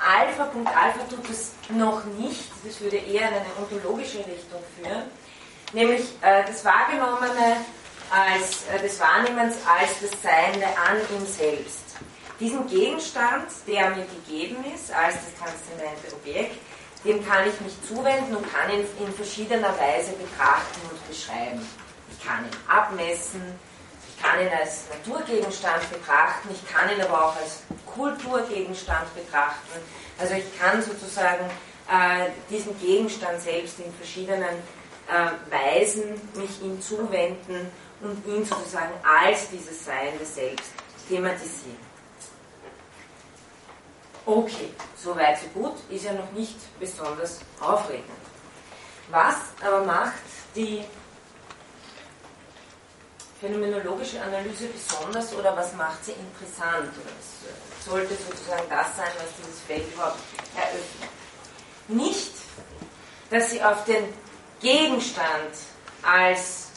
Alpha. Alpha tut es noch nicht, das würde eher in eine ontologische Richtung führen, nämlich äh, das Wahrgenommene als, äh, des Wahrnehmens als das Seiende an ihm selbst. Diesen Gegenstand, der mir gegeben ist, als das transzendente Objekt, dem kann ich mich zuwenden und kann ihn in verschiedener Weise betrachten und beschreiben. Ich kann ihn abmessen, ich kann ihn als Naturgegenstand betrachten, ich kann ihn aber auch als Kulturgegenstand betrachten. Also ich kann sozusagen äh, diesen Gegenstand selbst in verschiedenen äh, Weisen mich ihm zuwenden und ihn sozusagen als dieses Seiende selbst thematisieren. Okay, soweit so gut, ist ja noch nicht besonders aufregend. Was aber macht die phänomenologische Analyse besonders oder was macht sie interessant? Was sollte sozusagen das sein, was dieses Feld überhaupt eröffnet? Nicht, dass sie auf den Gegenstand als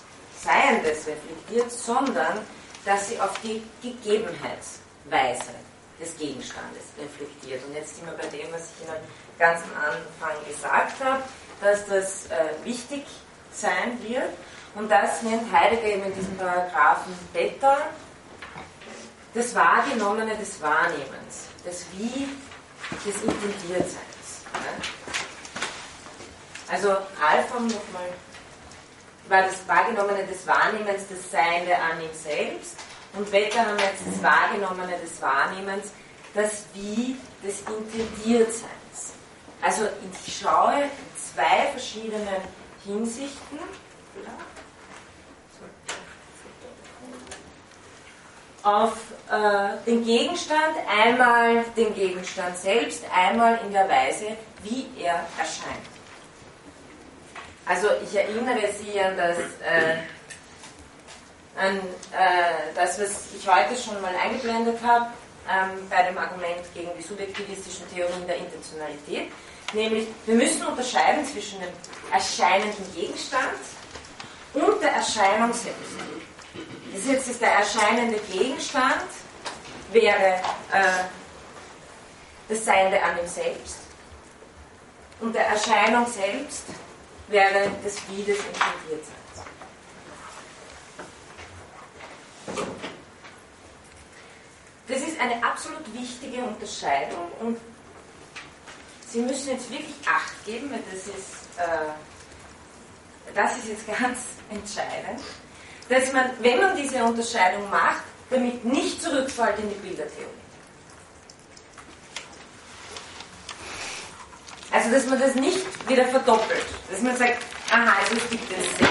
Seiendes reflektiert, sondern dass sie auf die Gegebenheitsweise des Gegenstandes reflektiert. Und jetzt sind wir bei dem, was ich Ihnen ganz am Anfang gesagt habe, dass das äh, wichtig sein wird. Und das nennt Heidegger eben in diesem Paragraphen Beta das Wahrgenommene des Wahrnehmens, das Wie des Intendiertseins. Also Alpha nochmal war das Wahrgenommene des Wahrnehmens, das Seiende an ihm selbst und Wetter haben jetzt das Wahrgenommene des Wahrnehmens, das Wie des Intendiertseins. Also ich schaue in zwei verschiedenen Hinsichten auf äh, den Gegenstand, einmal den Gegenstand selbst, einmal in der Weise, wie er erscheint. Also ich erinnere Sie an das äh, an äh, das, was ich heute schon mal eingeblendet habe, ähm, bei dem Argument gegen die subjektivistischen Theorien der Intentionalität. Nämlich, wir müssen unterscheiden zwischen dem erscheinenden Gegenstand und der Erscheinung selbst. Das jetzt der erscheinende Gegenstand, wäre äh, das Seiende an ihm selbst. Und der Erscheinung selbst wäre das Wie des Intendiertseins. Das ist eine absolut wichtige Unterscheidung und Sie müssen jetzt wirklich Acht geben, weil das ist, äh, das ist jetzt ganz entscheidend, dass man, wenn man diese Unterscheidung macht, damit nicht zurückfällt in die Bildertheorie. Also, dass man das nicht wieder verdoppelt. Dass man sagt, aha, also es gibt den Sessel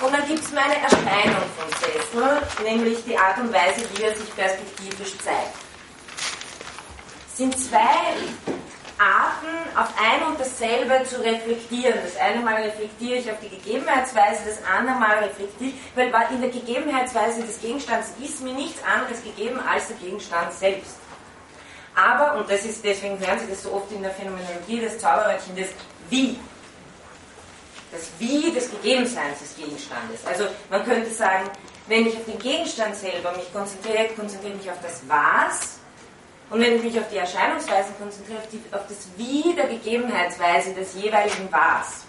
und dann gibt es meine Erscheinung von Sessel, nämlich die Art und Weise, wie er sich perspektivisch zeigt. Es sind zwei Arten, auf ein und dasselbe zu reflektieren. Das eine Mal reflektiere ich auf die Gegebenheitsweise, das andere Mal reflektiere ich, weil in der Gegebenheitsweise des Gegenstands ist mir nichts anderes gegeben als der Gegenstand selbst. Aber, und das ist, deswegen hören Sie das so oft in der Phänomenologie, das Zauberwörtchen, das Wie das Wie des Gegebenseins des Gegenstandes. Also man könnte sagen, wenn ich auf den Gegenstand selber mich konzentriere, konzentriere ich mich auf das Was. Und wenn ich mich auf die Erscheinungsweisen konzentriere, auf, die, auf das Wie der Gegebenheitsweise des jeweiligen Was.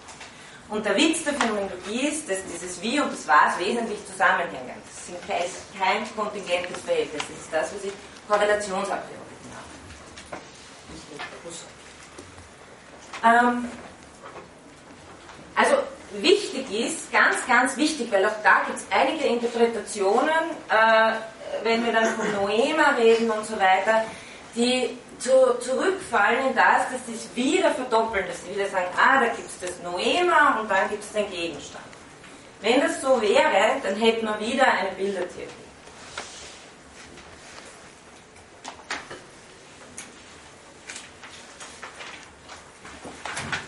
Und der Witz der Phänomenologie ist, dass dieses Wie und das Was wesentlich zusammenhängen. Das sind kein kontingentes Verhältnis. Das ist das, was ich Korrelationsabhängig. Ähm, also wichtig ist, ganz, ganz wichtig, weil auch da gibt es einige Interpretationen, äh, wenn wir dann von Noema reden und so weiter, die zu, zurückfallen in das, dass sie es wieder verdoppeln, dass sie wieder sagen, ah, da gibt es das Noema und dann gibt es den Gegenstand. Wenn das so wäre, dann hätten wir wieder eine Bildertheorie.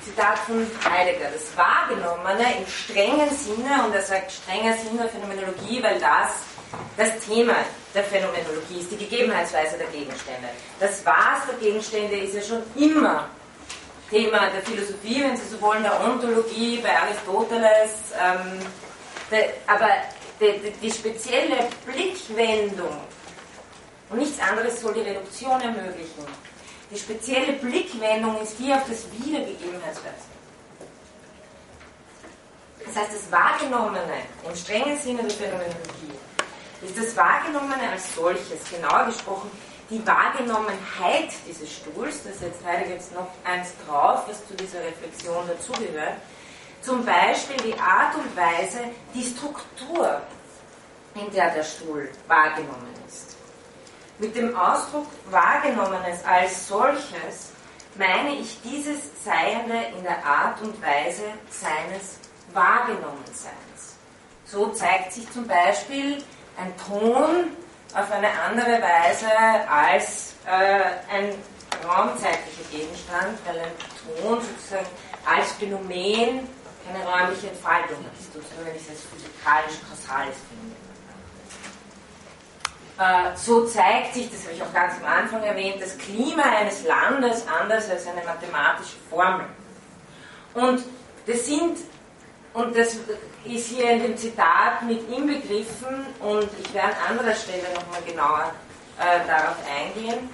Zitat von Heidegger, das Wahrgenommene im strengen Sinne, und er sagt strenger Sinn der Phänomenologie, weil das das Thema der Phänomenologie ist, die Gegebenheitsweise der Gegenstände. Das Was der Gegenstände ist ja schon immer Thema der Philosophie, wenn Sie so wollen, der Ontologie, bei Aristoteles. Ähm, de, aber die, die, die spezielle Blickwendung und nichts anderes soll die Reduktion ermöglichen. Die spezielle Blickwendung ist hier auf das Wiedergegebenheitsweise. Das heißt, das Wahrgenommene im strengen Sinne der Phänomenologie ist das Wahrgenommene als solches, genauer gesprochen, die Wahrgenommenheit dieses Stuhls, das setzt Heidegger jetzt noch eins drauf, was zu dieser Reflexion dazugehört, zum Beispiel die Art und Weise, die Struktur, in der der Stuhl wahrgenommen. Mit dem Ausdruck Wahrgenommenes als solches meine ich dieses Seiende in der Art und Weise seines Wahrgenommenseins. So zeigt sich zum Beispiel ein Ton auf eine andere Weise als äh, ein raumzeitlicher Gegenstand, weil ein Ton sozusagen als Phänomen keine räumliche Entfaltung hat, sozusagen wenn ich es als physikalisch-kausales finde. Äh, so zeigt sich, das habe ich auch ganz am Anfang erwähnt, das Klima eines Landes anders als eine mathematische Formel. Und das sind und das ist hier in dem Zitat mit inbegriffen und ich werde an anderer Stelle nochmal genauer äh, darauf eingehen.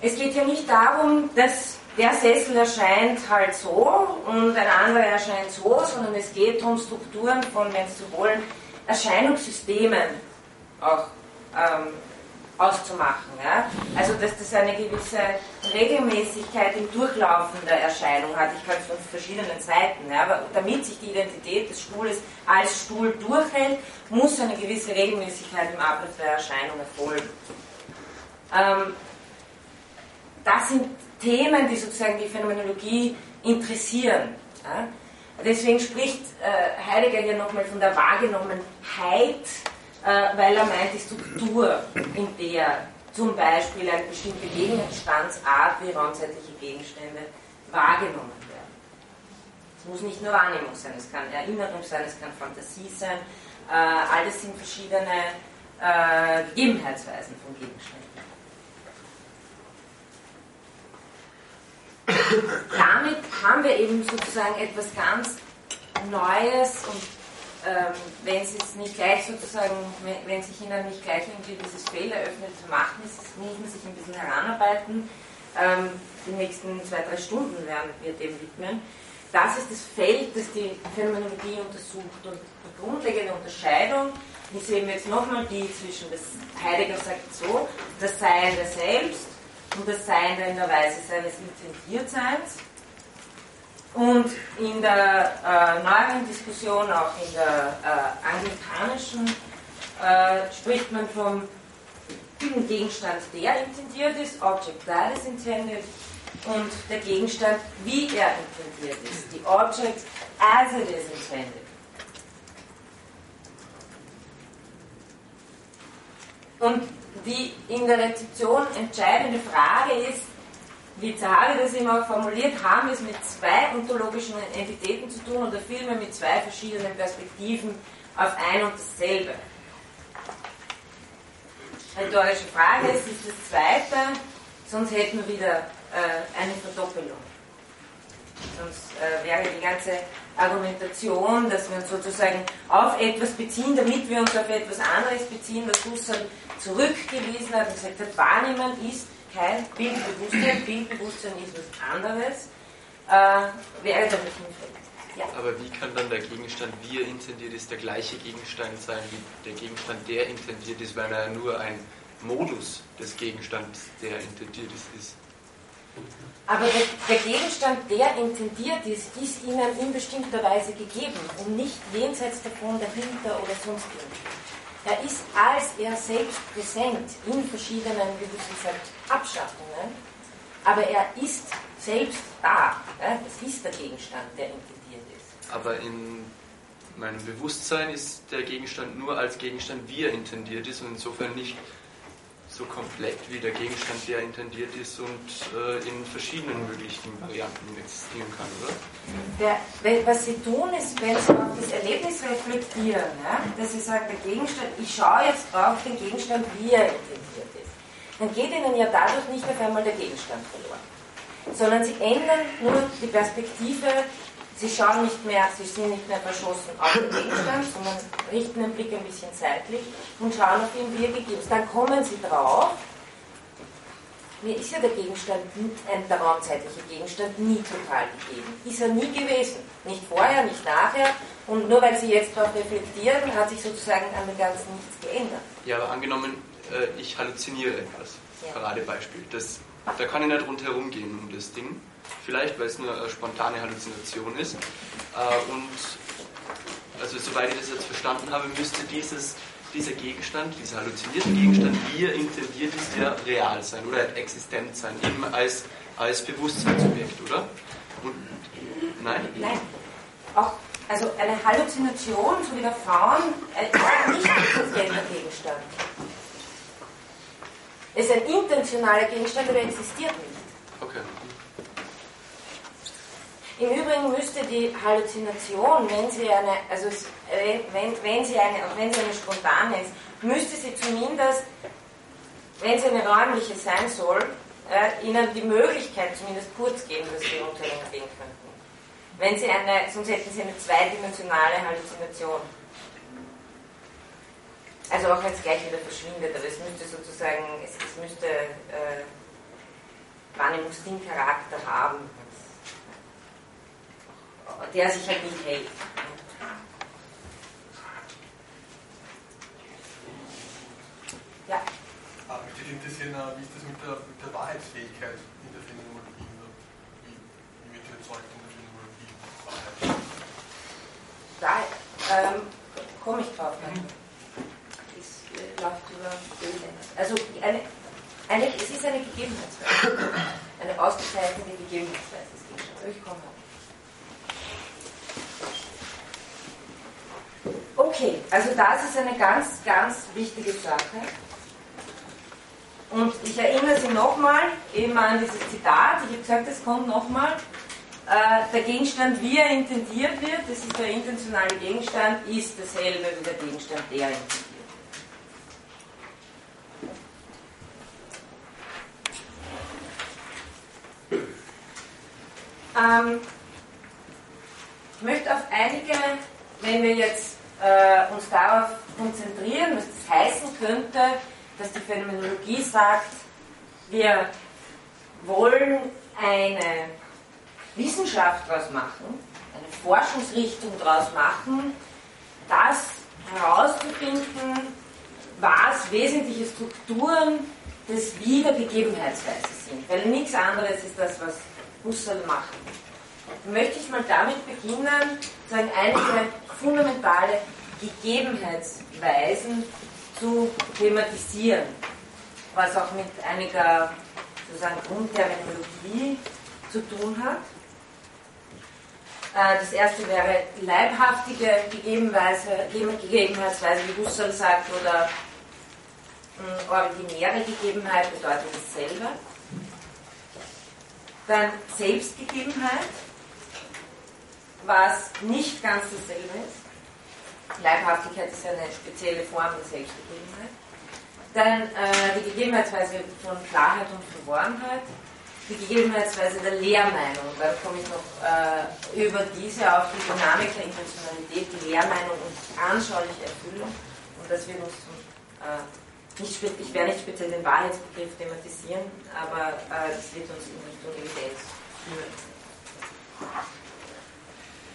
Es geht ja nicht darum, dass der Sessel erscheint halt so und ein anderer erscheint so, sondern es geht um Strukturen von, wenn Sie so wollen, Erscheinungssystemen auch ähm, auszumachen. Ja? Also dass das eine gewisse Regelmäßigkeit im Durchlaufen der Erscheinung hat. Ich kann es von verschiedenen Seiten. Ja? Aber damit sich die Identität des Stuhles als Stuhl durchhält, muss eine gewisse Regelmäßigkeit im Ablauf der Erscheinung erfolgen. Ähm, das sind Themen, die sozusagen die Phänomenologie interessieren. Ja? Deswegen spricht äh, Heidegger hier nochmal von der Wahrgenommenheit weil er meint, die Struktur, in der zum Beispiel eine bestimmte Gegenstandsart wie raumzeitliche Gegenstände wahrgenommen werden. Es muss nicht nur Wahrnehmung sein, es kann Erinnerung sein, es kann Fantasie sein, äh, alles sind verschiedene äh, Gegebenheitsweisen von Gegenständen. Damit haben wir eben sozusagen etwas ganz Neues und ähm, wenn Sie es nicht gleich sozusagen, wenn, sich Ihnen nicht gleich irgendwie dieses Feld eröffnet zu machen ist, man sich ein bisschen heranarbeiten. Ähm, die nächsten zwei, drei Stunden werden wir dem widmen. Das ist das Feld, das die Phänomenologie untersucht. Und die grundlegende Unterscheidung ist eben jetzt nochmal die zwischen, das Heidegger sagt so, das Seiende selbst und das Seiende in der Weise seines Intendiertseins und in der äh, neueren Diskussion, auch in der äh, anglikanischen, äh, spricht man vom Gegenstand, der intendiert ist, Object that is intended, und der Gegenstand, wie er intendiert ist, die Object as it is intended. Und die in der Rezeption entscheidende Frage ist, wie Zahari das immer formuliert, haben es mit zwei ontologischen Entitäten zu tun oder vielmehr mit zwei verschiedenen Perspektiven auf ein und dasselbe. Rhetorische Frage, es ist das zweite, sonst hätten wir wieder äh, eine Verdoppelung. Sonst äh, wäre die ganze Argumentation, dass wir uns sozusagen auf etwas beziehen, damit wir uns auf etwas anderes beziehen, was Husserl zurückgewiesen hat und gesagt hat, wahrnehmen ist kein Bildbewusstsein, Bildbewusstsein ist was anderes, äh, wäre damit hinfällig. Ja. Aber wie kann dann der Gegenstand, wie er intendiert ist, der gleiche Gegenstand sein wie der Gegenstand, der intendiert ist, weil er nur ein Modus des Gegenstands, der intendiert ist, ist? Aber der, der, Gegenstand, der intendiert ist, ist Ihnen in bestimmter Weise gegeben und nicht jenseits davon, dahinter oder sonst irgendwo. Er ist als er selbst präsent in verschiedenen, wie du gesagt, Abschaffungen, aber er ist selbst da. Das ist der Gegenstand, der intendiert ist. Aber in meinem Bewusstsein ist der Gegenstand nur als Gegenstand, wie er intendiert ist und insofern nicht so komplett wie der Gegenstand, der intendiert ist und äh, in verschiedenen möglichen Varianten existieren kann, oder? Der, was Sie tun, ist, wenn Sie auf das Erlebnis reflektieren, ja, dass Sie sagen, der Gegenstand, ich schaue jetzt auf den Gegenstand, wie er intendiert ist, dann geht Ihnen ja dadurch nicht auf einmal der Gegenstand verloren, sondern Sie ändern nur die Perspektive Sie schauen nicht mehr, sie sind nicht mehr verschossen auf den Gegenstand, sondern richten den Blick ein bisschen seitlich und schauen auf ihn, wie er gegeben ist. Dann kommen sie drauf, mir ist ja der Gegenstand, ein, der raumzeitliche Gegenstand, nie total gegeben. Ist er nie gewesen. Nicht vorher, nicht nachher. Und nur weil Sie jetzt darauf reflektieren, hat sich sozusagen an dem Ganzen nichts geändert. Ja, aber angenommen, äh, ich halluziniere etwas. Ja. Paradebeispiel. Das, da kann ich nicht rundherum gehen um das Ding vielleicht, weil es nur eine spontane Halluzination ist. Äh, und also soweit ich das jetzt verstanden habe, müsste dieses, dieser Gegenstand, dieser halluzinierte Gegenstand, wie er intendiert ist, ja real sein oder existent sein, eben als, als Bewusstseinsobjekt, oder? Und, nein? Nein. Auch, also eine Halluzination, so wie der Frauen, äh, ist ein nicht existenter Gegenstand. Es ist ein intentionaler Gegenstand, aber er existiert nicht. Okay. Im Übrigen müsste die Halluzination, wenn sie eine, also wenn, wenn, sie eine, auch wenn sie eine spontane ist, müsste sie zumindest, wenn sie eine räumliche sein soll, äh, ihnen die Möglichkeit zumindest kurz geben, dass sie unter ihnen sehen könnten. Wenn sie eine, sonst hätten sie eine zweidimensionale Halluzination. Also auch wenn es gleich wieder verschwindet, aber es müsste sozusagen, es, es müsste äh, Wahrnehmungsding-Charakter haben der sich halt nicht hält. Ja. Aber mich würde interessieren, wie ist das mit der, mit der Wahrheitsfähigkeit in der Phänomenologie? Wie, wie wird die erzeugt in der Phänomenologie? Wahrheit. Da ähm, komme ich drauf. Mhm. Es äh, läuft über Also eine, eine, es ist eine Gegebenheitsweise. Eine ausgezeichnete Gegebenheitsweise. Ich komme Okay, also das ist eine ganz, ganz wichtige Sache. Und ich erinnere Sie nochmal eben an dieses Zitat. Ich habe gesagt, es kommt nochmal. Äh, der Gegenstand, wie er intendiert wird, das ist der intentionale Gegenstand, ist dasselbe wie der Gegenstand, der intendiert wird. Ähm, ich möchte auf einige, wenn wir jetzt äh, uns darauf konzentrieren, was das heißen könnte, dass die Phänomenologie sagt, wir wollen eine Wissenschaft daraus machen, eine Forschungsrichtung daraus machen, das herauszufinden, was wesentliche Strukturen des Wiedergegebenheitsweises sind. Weil nichts anderes ist das, was Husserl macht möchte ich mal damit beginnen, sagen, einige fundamentale Gegebenheitsweisen zu thematisieren, was auch mit einiger sozusagen Grundterminologie zu tun hat. Äh, das erste wäre leibhaftige Gegebenheitsweise, wie Husserl sagt, oder hm, originäre Gegebenheit bedeutet dasselbe. Dann Selbstgegebenheit, was nicht ganz dasselbe ist. Leibhaftigkeit ist eine spezielle Form der Selbstgegebenheit. Dann äh, die Gegebenheitsweise von Klarheit und Verworrenheit, die Gegebenheitsweise der Lehrmeinung. Dann komme ich noch äh, über diese auf die Dynamik der Intentionalität, die Lehrmeinung und anschaulich erfüllen. Und das wird uns zum, äh, nicht, ich werde nicht speziell den Wahrheitsbegriff thematisieren, aber äh, das wird uns in Richtung Evidenz führen.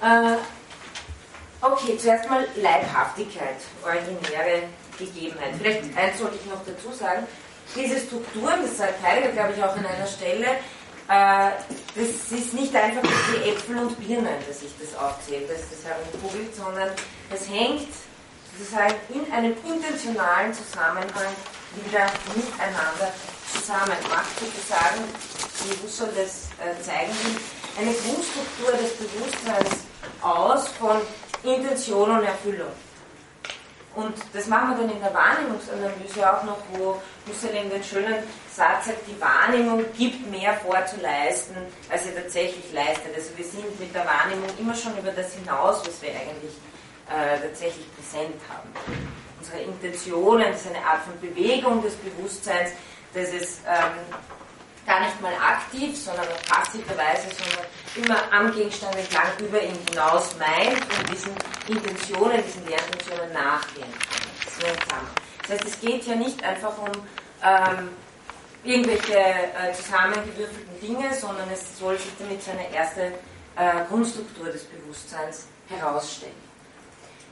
Äh, okay, zuerst mal Leibhaftigkeit, originäre Gegebenheit. Vielleicht eins sollte ich noch dazu sagen. Diese Strukturen, das sagt Heidegger, glaube ich, auch an einer Stelle, äh, das ist nicht einfach wie Äpfel und Birnen, dass ich das aufzähle, dass das herumkugelt, sondern das hängt sozusagen in einem intentionalen Zusammenhang wieder miteinander zusammen. Macht sozusagen, wie Husserl das äh, zeigen will, eine Grundstruktur des Bewusstseins aus von Intention und Erfüllung. Und das machen wir dann in der Wahrnehmungsanalyse auch noch, wo Husserl den schönen Satz sagt, die Wahrnehmung gibt mehr vorzuleisten, als sie tatsächlich leistet. Also wir sind mit der Wahrnehmung immer schon über das hinaus, was wir eigentlich äh, tatsächlich präsent haben. Unsere Intentionen, das ist eine Art von Bewegung des Bewusstseins, das ist ähm, gar nicht mal aktiv, sondern auf passive Weise, sondern immer am Gegenstand entlang über ihn hinaus meint und diesen Intentionen, diesen Lehrintentionen nachgehen kann. Das heißt, es geht ja nicht einfach um ähm, irgendwelche äh, zusammengewürfelten Dinge, sondern es soll sich damit seine erste äh, Grundstruktur des Bewusstseins herausstellen.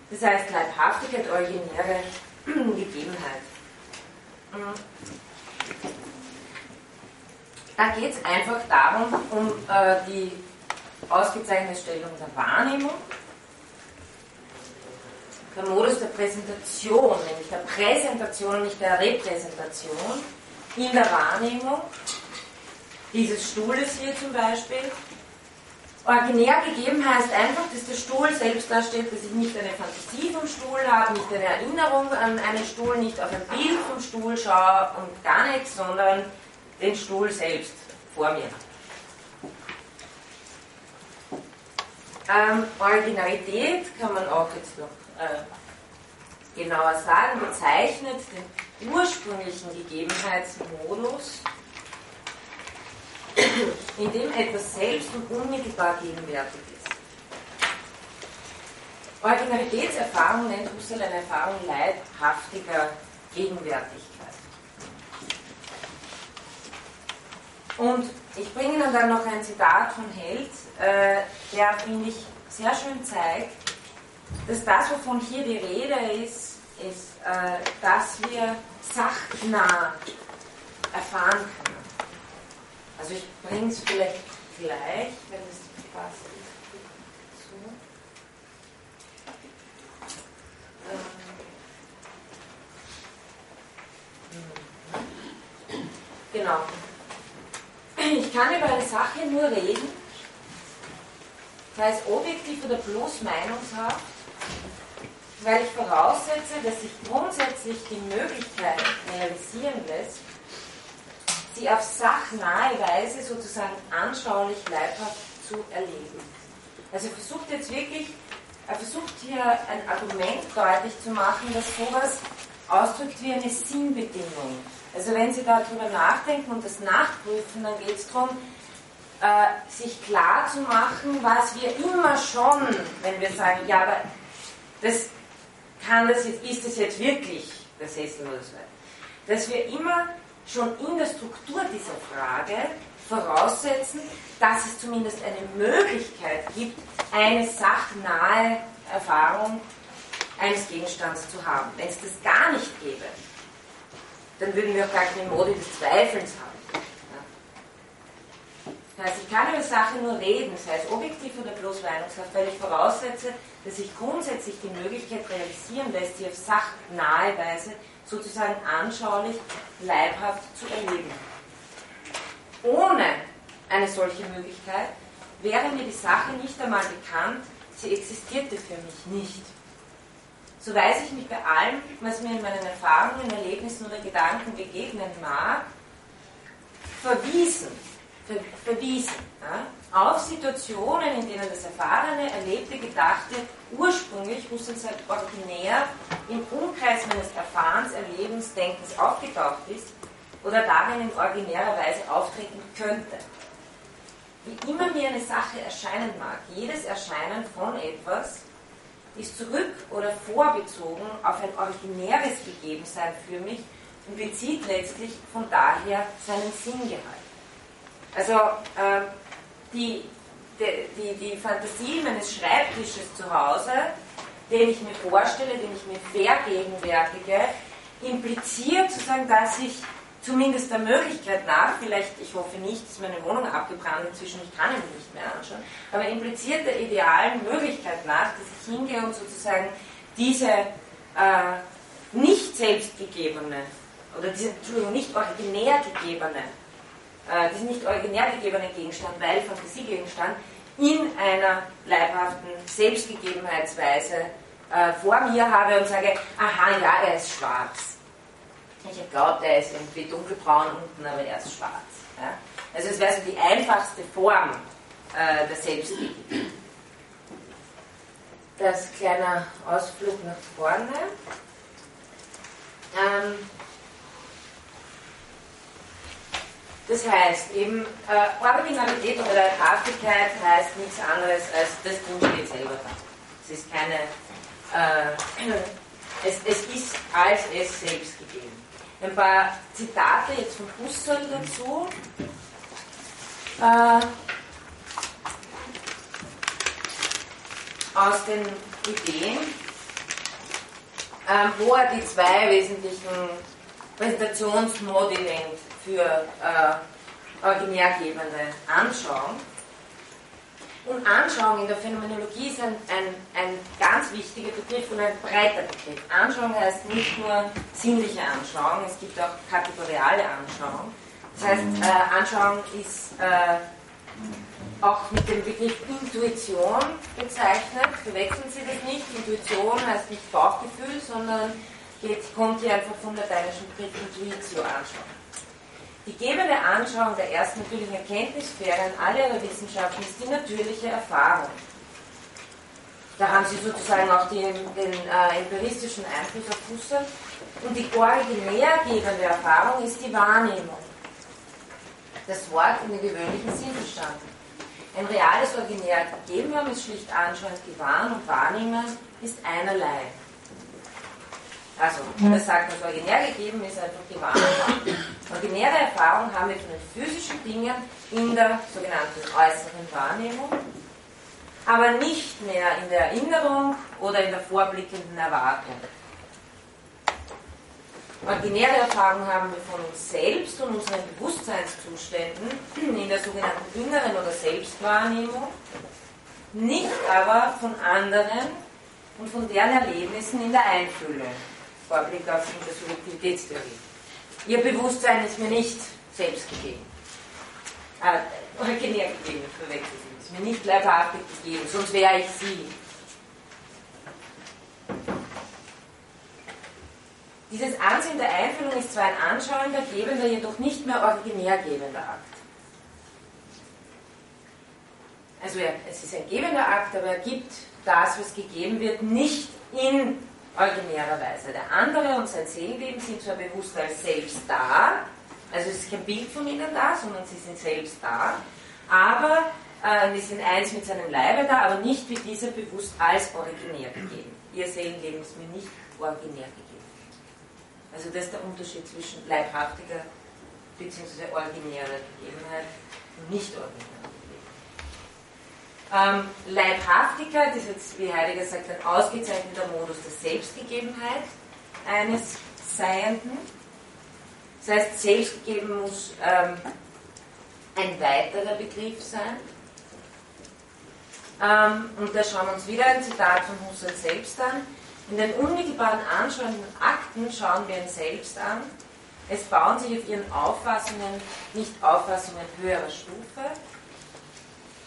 Das heißt, Leibhaftigkeit, originäre Gegebenheit. Mhm. Da geht es einfach darum, um äh, die ausgezeichnete Stellung der Wahrnehmung, der Modus der Präsentation, nämlich der Präsentation, nicht der Repräsentation in der Wahrnehmung dieses Stuhles hier zum Beispiel. Originär gegeben heißt einfach, dass der Stuhl selbst darstellt, dass ich nicht eine Fantasie vom Stuhl habe, nicht eine Erinnerung an einen Stuhl, nicht auf ein Bild vom Stuhl schaue und gar nichts, sondern den Stuhl selbst vor mir. Ähm, Originalität kann man auch jetzt noch äh, genauer sagen, bezeichnet den ursprünglichen Gegebenheitsmodus, in dem etwas selbst und unmittelbar gegenwärtig ist. Originalitätserfahrung nennt Husserl eine Erfahrung leibhaftiger Gegenwärtigkeit. Und ich bringe Ihnen dann noch ein Zitat von Held, äh, der, finde ich, sehr schön zeigt, dass das, wovon hier die Rede ist, ist, äh, dass wir sachnah erfahren können. Also ich bringe es vielleicht gleich, wenn es passt. So. Ähm. Genau. Ich kann über eine Sache nur reden, sei es objektiv oder bloß meinungshaft, weil ich voraussetze, dass sich grundsätzlich die Möglichkeit realisieren lässt, sie auf sachnahe Weise sozusagen anschaulich leibhaft zu erleben. Also er versucht jetzt wirklich, er versucht hier ein Argument deutlich zu machen, das sowas ausdrückt wie eine Sinnbedingung. Also wenn Sie darüber nachdenken und das nachprüfen, dann geht es darum, äh, sich klar zu machen, was wir immer schon, wenn wir sagen, ja, aber das kann das jetzt, ist das jetzt wirklich der Sessel oder so dass wir immer schon in der Struktur dieser Frage voraussetzen, dass es zumindest eine Möglichkeit gibt, eine sachnahe Erfahrung eines Gegenstands zu haben. Wenn es das gar nicht gäbe, dann würden wir auch gar keine Mode des Zweifelns haben. Das heißt, ich kann über Sache nur reden, sei es objektiv oder bloß meinungshaft, weil ich voraussetze, dass sich grundsätzlich die Möglichkeit realisieren lässt, sie auf sachnahe Weise sozusagen anschaulich, leibhaft zu erleben. Ohne eine solche Möglichkeit wäre mir die Sache nicht einmal bekannt, sie existierte für mich nicht so weiß ich mich bei allem, was mir in meinen Erfahrungen, Erlebnissen oder Gedanken begegnen mag, verwiesen, ver, verwiesen ja, auf Situationen, in denen das Erfahrene, Erlebte, Gedachte ursprünglich, muss man sagen, originär im Umkreis meines Erfahrens, Erlebens, Denkens aufgetaucht ist oder darin in originärer Weise auftreten könnte. Wie immer mir eine Sache erscheinen mag, jedes Erscheinen von etwas ist zurück oder vorbezogen auf ein originäres Gegebensein für mich und bezieht letztlich von daher seinen Sinngehalt. Also äh, die, die, die, Fantasie meines Schreibtisches zu Hause, den ich mir vorstelle, den ich mir vergegenwärtige, impliziert sozusagen, dass ich zumindest der Möglichkeit nach, vielleicht, ich hoffe nicht, dass meine Wohnung abgebrannt inzwischen, ich kann ihn nicht mehr anschauen, aber impliziert der idealen Möglichkeit nach, dass ich hingehe und sozusagen diese äh, nicht selbstgegebene oder diese, Entschuldigung, nicht originär gegebene, äh, diesen nicht originär gegebenen Gegenstand, weil Fantasiegegenstand, in einer leibhaften Selbstgegebenheitsweise äh, vor mir habe und sage, aha, ja, er ist schwarz. Ich habe glaubt, er ist irgendwie dunkelbraun unten, aber er ist schwarz. Ja? Also es wäre so die einfachste Form äh, der Selbstkritik. Das kleiner Ausflug nach vorne. Ähm, das heißt eben, äh, Originalität oder Leibhaftigkeit heißt nichts anderes als das Ding steht selber da. Es ist keine, äh, es, es ist als es selbst gegeben. Ein paar Zitate jetzt von Husserl dazu. Äh, aus den Ideen, äh, wo er die zwei wesentlichen Präsentationsmodi nennt für äh, originärgebende Anschauung. Und Anschauung in der Phänomenologie ist ein, ein, ein ganz wichtiger Begriff und ein breiter Begriff. Anschauung heißt nicht nur sinnliche Anschauung, es gibt auch kategoriale Anschauung. Das heißt, äh, Anschauung ist äh, auch mit dem Begriff Intuition bezeichnet. Verwechseln Sie das nicht. Intuition heißt nicht Bauchgefühl, sondern geht, kommt hier einfach vom lateinischen Begriff Intuitio anschauen. Die gebende Anschauung der ersten natürlichen Erkenntnissphäre in all ihrer Wissenschaften ist die natürliche Erfahrung. Da haben Sie sozusagen auch den, den äh, empiristischen Einfluss auf Husserl. Und die originär gebende Erfahrung ist die Wahrnehmung. Das Wort in den gewöhnlichen Sinn verstanden. Ein reales Originär gegeben haben ist schlicht anschauend gewahren und wahrnehmen ist einerlei. Also, das sagt, das Originär gegeben ist einfach gewahren und wahrnehmen. Originäre Erfahrung haben wir von den physischen Dingen in der sogenannten äußeren Wahrnehmung, aber nicht mehr in der Erinnerung oder in der vorblickenden Erwartung. Originäre Erfahrungen haben wir von uns selbst und unseren Bewusstseinszuständen in der sogenannten inneren oder Selbstwahrnehmung, nicht aber von anderen und von deren Erlebnissen in der Einfühlung. Vorblick auf der Subjektivitätstheorie. Ihr Bewusstsein ist mir nicht selbst gegeben. Äh, originär gegeben, verwechselt. Ist mir nicht leibhaftig gegeben, sonst wäre ich Sie. Dieses Ansehen der Einfühlung ist zwar ein anschauender, gebender, jedoch nicht mehr originär gebender Akt. Also es ist ein gebender Akt, aber er gibt das, was gegeben wird, nicht in originärer Weise. Der andere und sein Seelenleben sind zwar bewusst als selbst da, also es ist kein Bild von ihnen da, sondern sie sind selbst da, aber äh, sie sind eins mit seinem Leibe da, aber nicht wie dieser bewusst als originär gegeben. Ihr Seelenleben ist mir nicht originär gegeben. Also das ist der Unterschied zwischen leibhaftiger bzw. originärer Gegebenheit und nicht originärer. Ähm, Leibhaftigkeit ist jetzt, wie Heidegger sagt, ein ausgezeichneter Modus der Selbstgegebenheit eines Seienden. Das heißt, selbstgegeben muss ähm, ein weiterer Begriff sein. Ähm, und da schauen wir uns wieder ein Zitat von Husserl selbst an. In den unmittelbaren anschauenden Akten schauen wir ihn selbst an. Es bauen sich auf ihren Auffassungen nicht Auffassungen höherer Stufe.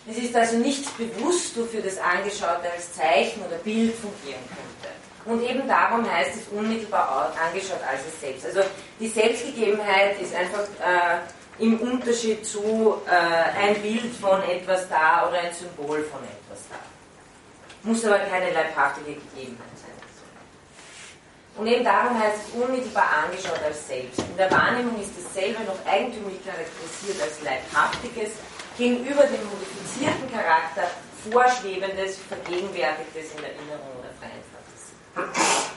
Es ist also nicht bewusst, wofür das Angeschaute als Zeichen oder Bild fungieren könnte. Und eben darum heißt es unmittelbar angeschaut als es selbst. Also die Selbstgegebenheit ist einfach äh, im Unterschied zu äh, ein Bild von etwas da oder ein Symbol von etwas da. Muss aber keine leibhaftige Gegebenheit sein. Und eben darum heißt es unmittelbar angeschaut als selbst. In der Wahrnehmung ist dasselbe noch eigentümlich charakterisiert als leibhaftiges, gegenüber dem modifizierten Charakter vorschwebendes, vergegenwärtigtes in Erinnerung oder freien Fantasie.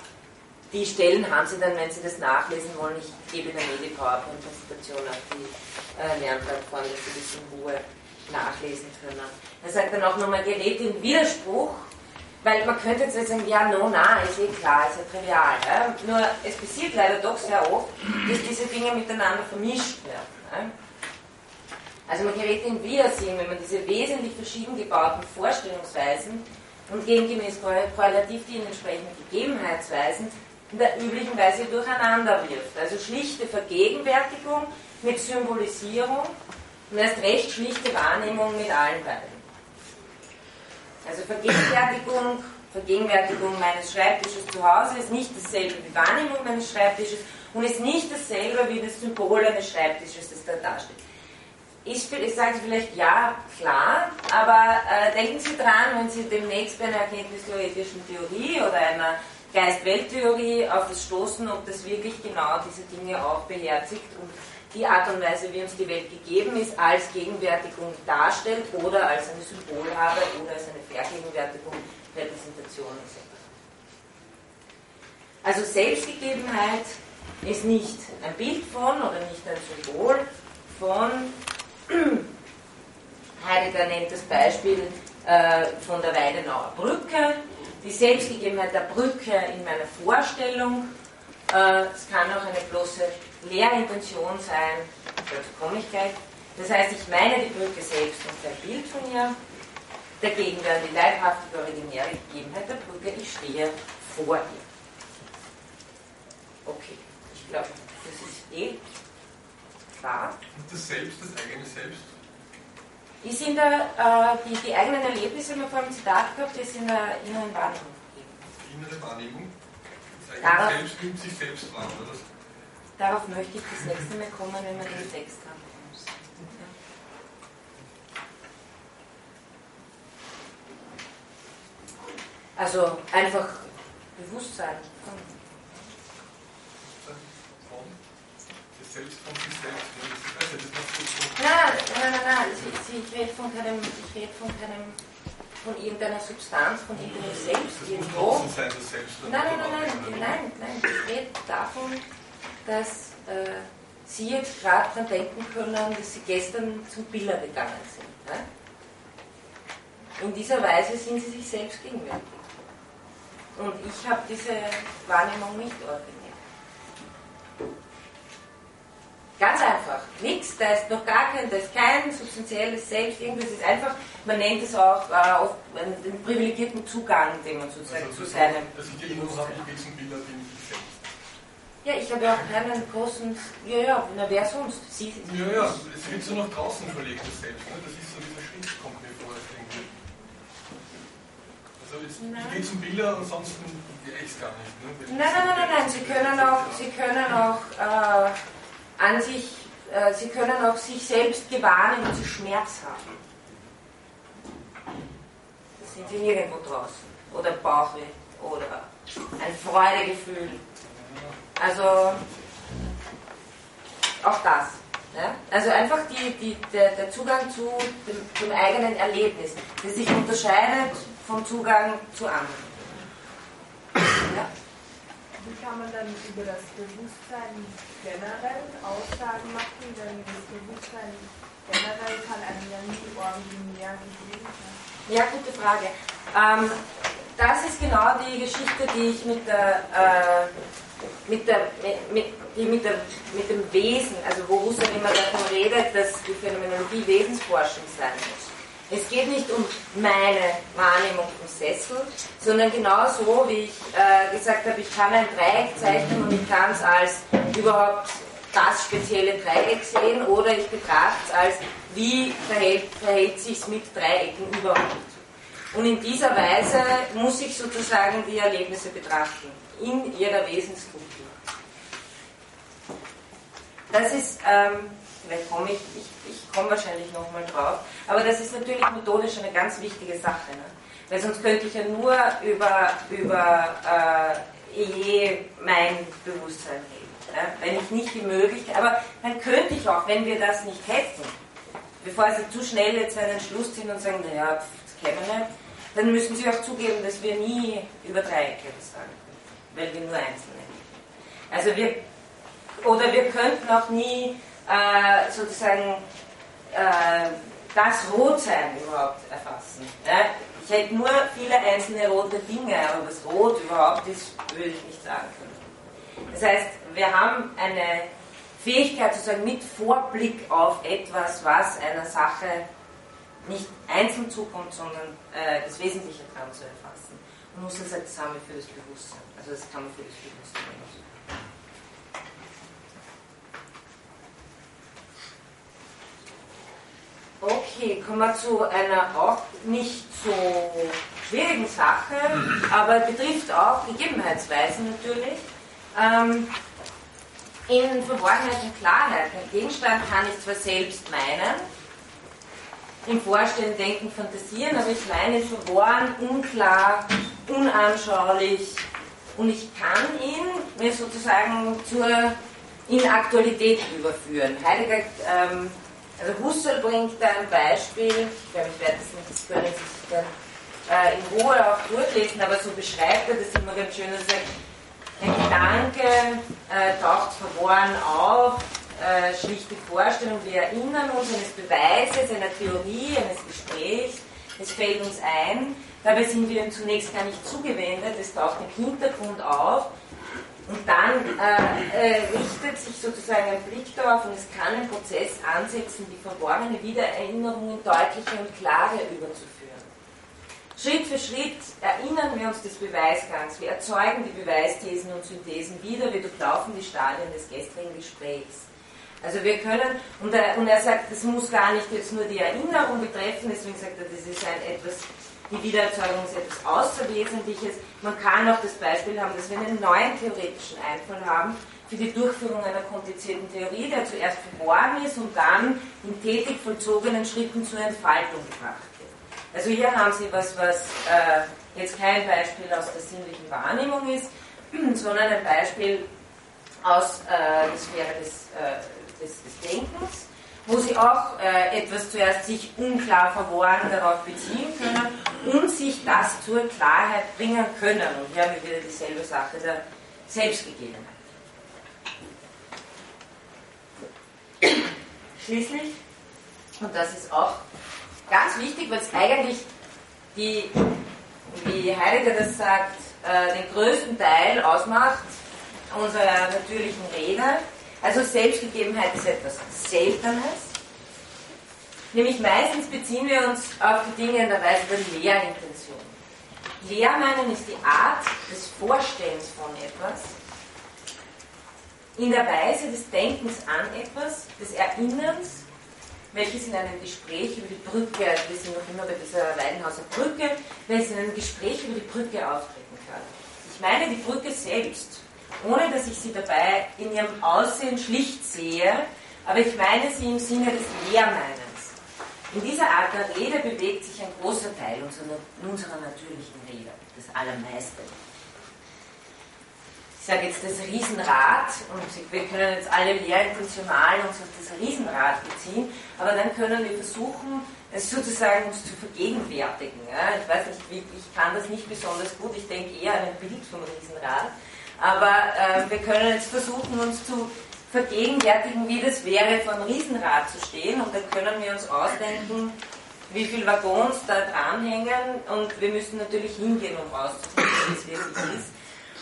Die Stellen haben Sie dann, wenn Sie das nachlesen wollen, ich gebe dann eh die PowerPoint-Präsentation auf die äh, Lernplattform, dass Sie das in Ruhe nachlesen können. Er sagt dann auch nochmal, gerät in Widerspruch weil man könnte jetzt sagen, ja, no, na, ist eh klar, ist ja trivial. Ja? Nur es passiert leider doch sehr oft, dass diese Dinge miteinander vermischt werden. Ja? Also man gerät in Widersinn, wenn man diese wesentlich verschieden gebauten Vorstellungsweisen und gegengemäß korrelativ die entsprechenden Gegebenheitsweisen in der üblichen Weise durcheinander wirft. Also schlichte Vergegenwärtigung mit Symbolisierung und erst recht schlichte Wahrnehmung mit allen beiden. Also Vergegenwärtigung, Vergegenwärtigung meines Schreibtisches zu Hause ist nicht dasselbe wie Wahrnehmung meines Schreibtisches und ist nicht dasselbe wie das Symbol eines Schreibtisches, das da dasteht. Ich, ich sage vielleicht ja, klar, aber äh, denken Sie dran, wenn Sie demnächst bei einer erkenntnistheoretischen Theorie oder einer Geist-Welt-Theorie auf das stoßen, ob das wirklich genau diese Dinge auch beherzigt und die Art und Weise, wie uns die Welt gegeben ist, als Gegenwärtigung darstellt oder als eine Symbolhabe oder als eine Vergegenwärtigung, Repräsentation etc. Also Selbstgegebenheit ist nicht ein Bild von oder nicht ein Symbol von, Heidegger nennt das Beispiel äh, von der Weidenauer Brücke, die Selbstgegebenheit der Brücke in meiner Vorstellung. Äh, es kann auch eine bloße Lehrintention sein, dazu komme ich gleich. Das heißt, ich meine die Brücke selbst und ein Bild von ihr. Dagegen wäre die leibhaftige originäre Gegebenheit der Brücke, ich stehe vor ihr. Okay, ich glaube, das ist eh klar. Und das Selbst, das eigene Selbst? Die, sind da, äh, die, die eigenen Erlebnisse, haben wir vorhin Zitat gehabt, die sind in der inneren Wahrnehmung Die innere Wahrnehmung? Das eigene Darauf, Selbst nimmt sich selbst wahr, oder? Darauf möchte ich das nächste Mal kommen, wenn wir den Text haben. Also einfach Bewusstsein. Das Selbst von sich selbst. Das ist das Nein, nein, nein, nein. Ich, ich rede von keinem, ich rede von keinem, von irgendeiner Substanz, von irgendeinem Selbst Das muss irgendwo. draußen sein, das Selbst. Nein, nein, nein, nein, nein, nein. Ich rede davon, dass äh, Sie jetzt gerade dran denken können, dass Sie gestern zum Biller gegangen sind. Ne? In dieser Weise sind Sie sich selbst gegenwärtig. Und ich habe diese Wahrnehmung nicht ordiniert. Ganz einfach. Nichts, da ist noch gar kein, da ist kein substanzielles Selbst, irgendwas ist einfach, man nennt es auch äh, oft den privilegierten Zugang, den man sozusagen Also, zu das seinem. dass ich die Erinnerung habe, ich will zum Bilder bin ich selbst. Ja, ich habe ja auch keinen großen. Ja, ja, na, wer sonst? Sie, Ja, ja, es wird so nach draußen verlegt, das Selbst. Ne? Das ist so dieser Schritt, kommt mir vor, irgendwie. Also jetzt, ich gehe zum Bilder, ansonsten wäre ich es gar nicht. Ne? Nein, nein, nein, nein, nein. Sie können auch, Sie können auch äh, an sich, äh, Sie können auch sich selbst gewahren, wenn Sie Schmerz haben. Da sind Sie nirgendwo draußen. Oder Bauchweh. Oder ein Freudegefühl. Also auch das. Ja? Also einfach die, die, der, der Zugang zu dem, dem eigenen Erlebnis, der sich unterscheidet vom Zugang zu anderen. Ja? Wie kann man dann über das Bewusstsein generell Aussagen machen, denn das Bewusstsein generell kann einem ja nie originär gegeben sein? Ja, gute Frage. Ähm, das ist genau die Geschichte, die ich mit der, äh, mit, der, mit, die mit, der, mit dem Wesen, also wo Husserl immer davon redet, dass die Phänomenologie Wesensforschung sein muss. Es geht nicht um meine Wahrnehmung vom Sessel, sondern genauso, wie ich äh, gesagt habe, ich kann ein Dreieck zeichnen und ich kann es als überhaupt das spezielle Dreieck sehen oder ich betrachte es als, wie verhält, verhält sich es mit Dreiecken überhaupt. Und in dieser Weise muss ich sozusagen die Erlebnisse betrachten, in ihrer Wesensstruktur. Das ist, ähm, vielleicht komme ich, ich, ich komme wahrscheinlich nochmal drauf, aber das ist natürlich methodisch eine ganz wichtige Sache. Ne? Weil sonst könnte ich ja nur über, über äh, je mein Bewusstsein reden. Ja? Wenn ich nicht die Möglichkeit, aber dann könnte ich auch, wenn wir das nicht hätten, bevor Sie zu schnell jetzt einen Schluss ziehen und sagen, naja, das kennen wir nicht, dann müssen Sie auch zugeben, dass wir nie über Dreiecke sagen können, weil wir nur Einzelne. Also wir, oder wir könnten auch nie äh, sozusagen äh, das Rotsein überhaupt erfassen. Ja? Ich hätte nur viele einzelne rote Dinge, aber was rot überhaupt ist, würde ich nicht sagen können. Das heißt, wir haben eine Fähigkeit sozusagen mit Vorblick auf etwas, was einer Sache nicht einzeln zukommt, sondern äh, das Wesentliche daran zu erfassen. Und sagt, das haben wir für das Bewusstsein. Also das kann man für das Bewusstsein genauso. Okay, kommen wir zu einer auch nicht so schwierigen Sache, aber betrifft auch Gegebenheitsweisen natürlich. Ähm, in Verborgenheit und Klarheit. Ein Gegenstand kann ich zwar selbst meinen, im Vorstellen, Denken, Fantasieren, aber ich meine verworren, unklar, unanschaulich und ich kann ihn mir sozusagen zur Inaktualität überführen. Heidegger, ähm, also Husserl bringt da ein Beispiel, ich glaube, ich werde das nicht, das können Sie sich dann äh, in Ruhe auch durchlesen, aber so beschreibt er das immer ganz schön, er sagt, ein Gedanke äh, taucht verworren auf, äh, schlichte Vorstellung, wir erinnern uns eines Beweises, einer Theorie, eines Gesprächs, es fällt uns ein, dabei sind wir ihm zunächst gar nicht zugewendet, es taucht im Hintergrund auf und dann äh, äh, richtet sich sozusagen ein Blick darauf und es kann ein Prozess ansetzen, die verborgene Wiedererinnerungen deutlicher und klarer überzuführen. Schritt für Schritt erinnern wir uns des Beweisgangs. Wir erzeugen die Beweisthesen und Synthesen wieder. Wir durchlaufen die Stadien des gestrigen Gesprächs. Also wir können, und er, und er sagt, das muss gar nicht jetzt nur die Erinnerung betreffen, deswegen sagt er, das ist ein etwas, die Wiedererzeugung ist etwas Außerwesentliches. Man kann auch das Beispiel haben, dass wir einen neuen theoretischen Einfall haben für die Durchführung einer komplizierten Theorie, der zuerst verborgen ist und dann in tätig vollzogenen Schritten zur Entfaltung gebracht also hier haben Sie was, was äh, jetzt kein Beispiel aus der sinnlichen Wahrnehmung ist, sondern ein Beispiel aus äh, der Sphäre des, äh, des, des, Denkens, wo Sie auch äh, etwas zuerst sich unklar verworren darauf beziehen können und sich das zur Klarheit bringen können. Und hier haben wir wieder dieselbe Sache der Selbstgegebenheit. Schließlich, und das ist auch ganz wichtig, weil es eigentlich die, wie Heidegger das sagt, äh, den größten Teil ausmacht unserer natürlichen Rede. Also Selbstgegebenheit ist etwas Seltenes. Nämlich meistens beziehen wir uns auf die Dinge in der Weise der Lehrintention. Lehrmeinen ist die Art des Vorstellens von etwas, in der Weise des Denkens an etwas, des Erinnerns welches in einem Gespräch über die Brücke, also wir sind noch immer bei dieser Weidenhauser Brücke, welches in einem Gespräch über die Brücke auftreten kann. Ich meine die Brücke selbst, ohne dass ich sie dabei in ihrem Aussehen schlicht sehe, aber ich meine sie im Sinne des Lehrmeinens. In dieser Art der Rede bewegt sich ein großer Teil unserer, natürlichen Rede, das Allermeiste ich sage jetzt das Riesenrad, und wir können jetzt alle lehrintentional uns auf das Riesenrad beziehen, aber dann können wir versuchen, es sozusagen uns zu vergegenwärtigen. Ich weiß nicht, ich kann das nicht besonders gut, ich denke eher an ein Bild vom Riesenrad, aber äh, wir können jetzt versuchen, uns zu vergegenwärtigen, wie das wäre, vor einem Riesenrad zu stehen, und dann können wir uns ausdenken, wie viele Waggons da dranhängen, und wir müssen natürlich hingehen, um rauszufinden, wie es wirklich ist.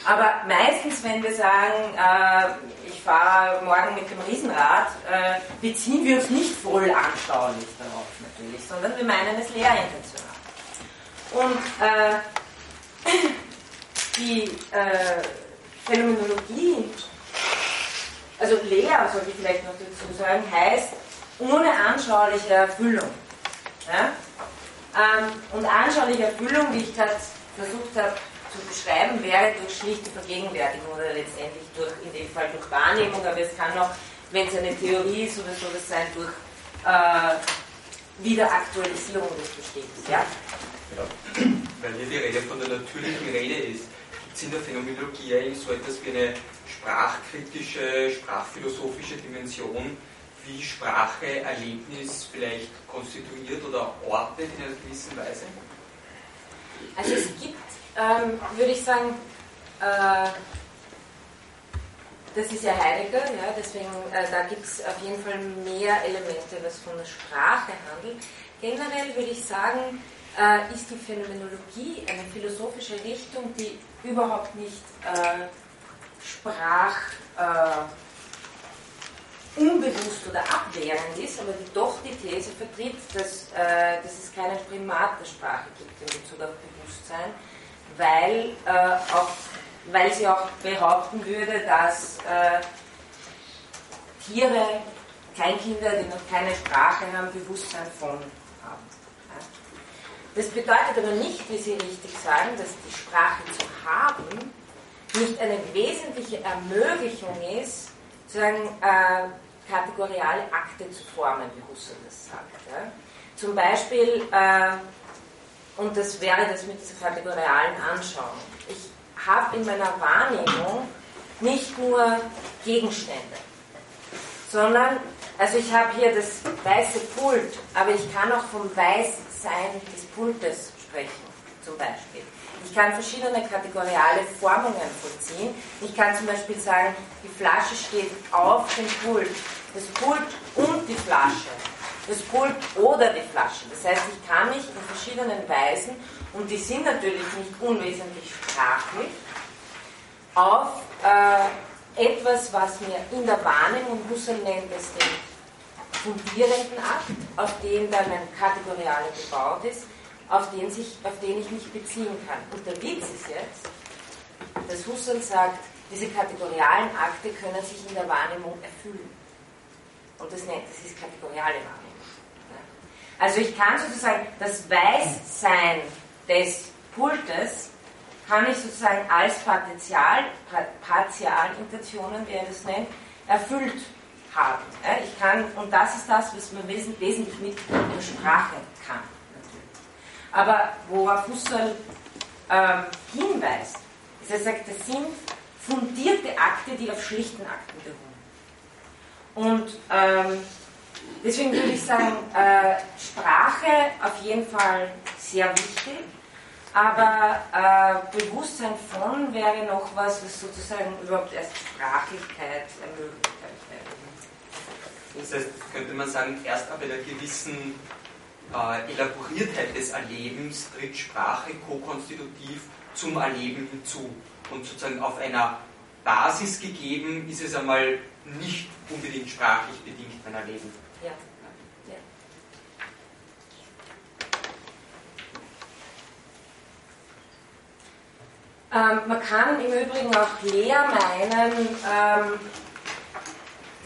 Aber meistens, wenn wir sagen, äh, ich fahre morgen mit dem Riesenrad, äh, beziehen wir uns nicht voll anschaulich darauf natürlich, sondern wir meinen es lehrintentional. Und äh, die äh, Phänomenologie, also Lehr, sollte ich vielleicht noch dazu sagen, heißt ohne anschauliche Erfüllung. Ja? Ähm, und anschauliche Erfüllung, wie ich gerade versucht habe zu beschreiben wäre durch schlichte Vergegenwärtigung oder letztendlich durch, in dem Fall durch Wahrnehmung, aber es kann auch, wenn es eine Theorie ist oder so, das sein durch äh, Wiederaktualisierung des Bestehens. Ja? ja? Weil hier die Rede von der natürlichen Rede ist, in der Phänomenologie eigentlich so etwas wie eine sprachkritische, sprachphilosophische Dimension, wie Sprache Erlebnis vielleicht konstituiert oder ordnet in einer gewissen Weise? Also es gibt ähm, würde ich sagen, äh, das ist ja Heidegger, ja, deswegen äh, da gibt es auf jeden Fall mehr Elemente, was von der Sprache handelt. Generell würde ich sagen, äh, ist die Phänomenologie eine philosophische Richtung, die überhaupt nicht äh, Sprach äh, unbewusst oder abwehrend ist, aber die doch die These vertritt, dass, äh, dass es keinen Primat der Sprache gibt in Bezug auf Bewusstsein, weil, äh, auch, weil sie auch behaupten würde, dass äh, Tiere, Kleinkinder, die noch keine Sprache haben, Bewusstsein von. Das bedeutet aber nicht, wie Sie richtig sagen, dass die Sprache zu haben nicht eine wesentliche Ermöglichung ist, sozusagen äh, kategoriale Akte zu formen, wie Husserl das sagt. Ja. Zum Beispiel, äh, und das wäre das mit dieser kategorialen Anschauung, ich habe in meiner Wahrnehmung nicht nur Gegenstände, sondern, also ich habe hier das weiße Pult, aber ich kann auch vom Weißsein des Pultes sprechen, zum Beispiel. Ich kann verschiedene kategoriale Formungen vollziehen. Ich kann zum Beispiel sagen, die Flasche steht auf dem Pult, das Pult und die Flasche, das Pult oder die Flasche. Das heißt, ich kann mich in verschiedenen Weisen, und die sind natürlich nicht unwesentlich sprachlich, auf äh, etwas, was mir in der Wahrnehmung, Husserl nennt es den fundierenden Akt, auf den dann ein Kategoriale gebaut ist, auf den, sich, auf den ich mich beziehen kann. Und der Witz ist jetzt, dass Husserl sagt, diese kategorialen Akte können sich in der Wahrnehmung erfüllen. Und das nennt, das ist kategoriale Wahrnehmung. Also ich kann sozusagen das Weißsein des Pultes kann ich sozusagen als Partial, Partialintentionen, wie er das nennt, erfüllt haben. Ich kann, und das ist das, was man wesentlich mit der Sprache kann. Aber worauf Husserl ähm, hinweist, ist, er sagt, das sind fundierte Akte, die auf schlichten Akten beruhen. Und ähm, deswegen würde ich sagen, äh, Sprache auf jeden Fall sehr wichtig, aber äh, Bewusstsein von wäre noch was, was sozusagen überhaupt erst Sprachlichkeit ermöglicht. Das heißt, könnte man sagen, erst ab einer gewissen äh, Elaboriertheit des Erlebens tritt Sprache ko-konstitutiv zum Erleben hinzu. Und sozusagen auf einer Basis gegeben ist es einmal nicht unbedingt sprachlich bedingt mein Erleben. Ja. Ähm, man kann im Übrigen auch leer meinen, ähm,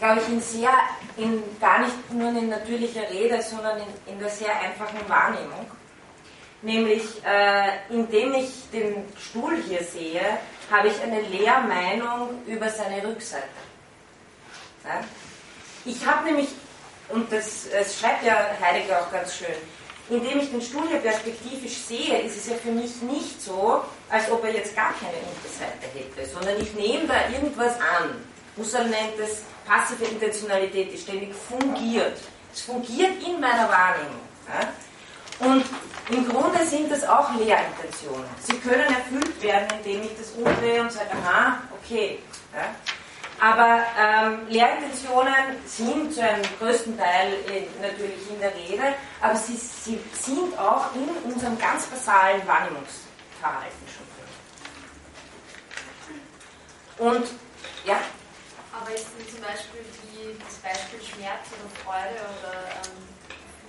glaube ich, in sehr, in, gar nicht nur in natürlicher Rede, sondern in, in der sehr einfachen Wahrnehmung. Nämlich, äh, indem ich den Stuhl hier sehe, habe ich eine Lehrmeinung über seine Rückseite. Ja? Ich habe nämlich, und das, das schreibt ja Heidegger auch ganz schön, indem ich den Stuhl hier perspektivisch sehe, ist es ja für mich nicht so, als ob er jetzt gar keine Unterseite hätte, sondern ich nehme da irgendwas an. Husserl nennt es passive Intentionalität, die ständig fungiert. Es fungiert in meiner Wahrnehmung. Und im Grunde sind das auch Lehrintentionen. Sie können erfüllt werden, indem ich das umdrehe und sage, aha, okay. Aber ähm, Lehrintentionen sind zu einem größten Teil in, natürlich in der Rede, aber sie, sie sind auch in unserem ganz basalen Wahrnehmungsverhalten schon drin. Und ja, aber ist denn zum Beispiel die, das Beispiel Schmerz oder Freude oder ähm,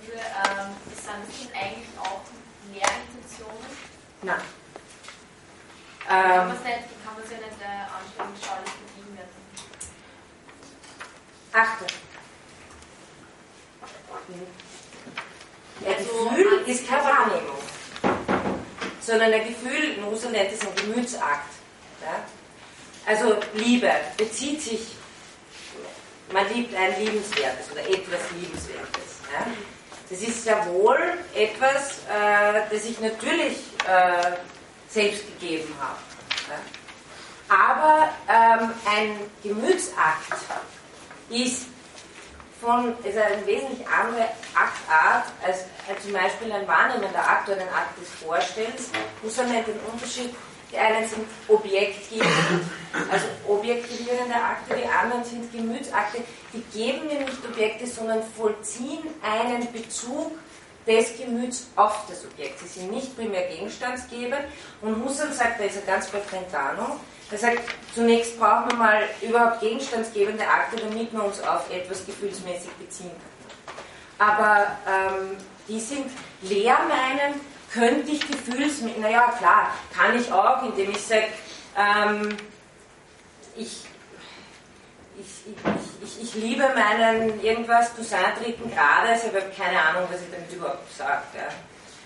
Gefühle, ähm, das sind das eigentlich auch Lehrintentionen? Nein. Ähm, kann man es ja nicht äh, anschaulich werden. Achte. Ein also, Gefühl ist keine Wahrnehmung, sondern ein Gefühl, Russland nennt es ein Gemütsakt. Ja? Also Liebe bezieht sich man liebt ein Liebenswertes oder etwas Liebenswertes. Ja? Das ist ja wohl etwas, äh, das ich natürlich äh, selbst gegeben habe. Ja? Aber ähm, ein Gemütsakt ist von, ist eine wesentlich andere Aktart als, als zum Beispiel ein wahrnehmender Akt oder ein Akt des Vorstellens. Muss man den Unterschied die einen sind objektivierend, also objektivierende Akte, die anderen sind Gemütsakte. Die geben mir nicht Objekte, sondern vollziehen einen Bezug des Gemüts auf das Objekt. Sie sind nicht primär gegenstandsgebend. Und Husserl sagt, da ist er ganz bei Brentano, er sagt, zunächst brauchen wir mal überhaupt gegenstandsgebende Akte, damit wir uns auf etwas gefühlsmäßig beziehen können. Aber ähm, die sind leer meinen, könnte ich gefühlsmäßig, naja klar, kann ich auch, indem ich sage, ähm, ich, ich, ich, ich, liebe meinen irgendwas Toussaint dritten Grades, ich habe keine Ahnung, was ich damit überhaupt sage. Ja.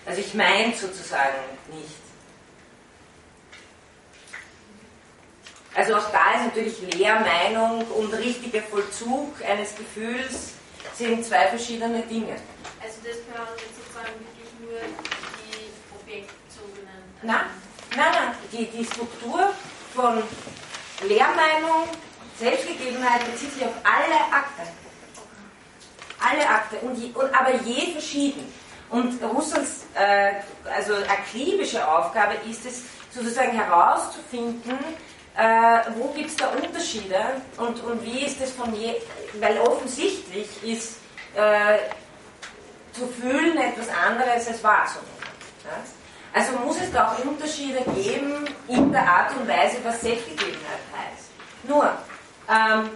Also ich meine sozusagen nicht. Also auch da ist natürlich Lehrmeinung und richtiger Vollzug eines Gefühls sind zwei verschiedene Dinge. Also das gehören jetzt sozusagen wirklich nur Nein, nein, nein. Die, die Struktur von Lehrmeinung, Selbstgegebenheit bezieht sich auf alle Akte. Alle Akte, und, je, und aber je verschieden. Und Russells äh, also akribische Aufgabe ist es, sozusagen herauszufinden, äh, wo gibt es da Unterschiede und, und wie ist es von je, weil offensichtlich ist äh, zu fühlen etwas anderes als wahrzunehmen. Ja? Also muss es da auch Unterschiede geben in der Art und Weise, was Selbstgegebenheit heißt. Nur, ähm,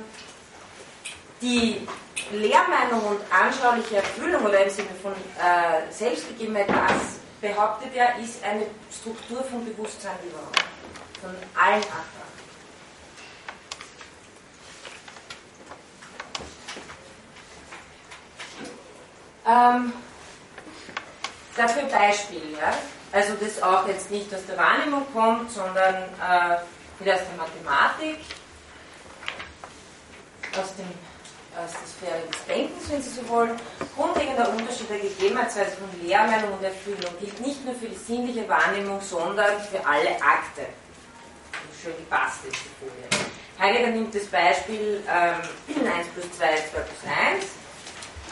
die Lehrmeinung und anschauliche Erfüllung oder im Sinne von äh, Selbstgegebenheit, das behauptet er, ist eine Struktur von Bewusstsein überhaupt, von allen Akteuren. Ähm, dafür Beispiel, ja? Also das auch jetzt nicht aus der Wahrnehmung kommt, sondern äh, wieder aus der Mathematik, aus, dem, aus der Sphäre des Denkens, wenn Sie so wollen. Grundlegender Unterschied der Gegebenheitsweise von Lehrmeinung und Erfüllung gilt nicht nur für die sinnliche Wahrnehmung, sondern für alle Akte. Schön gepasst ist die Folie. Heidegger nimmt das Beispiel ähm, 1 plus 2 ist 2 plus 1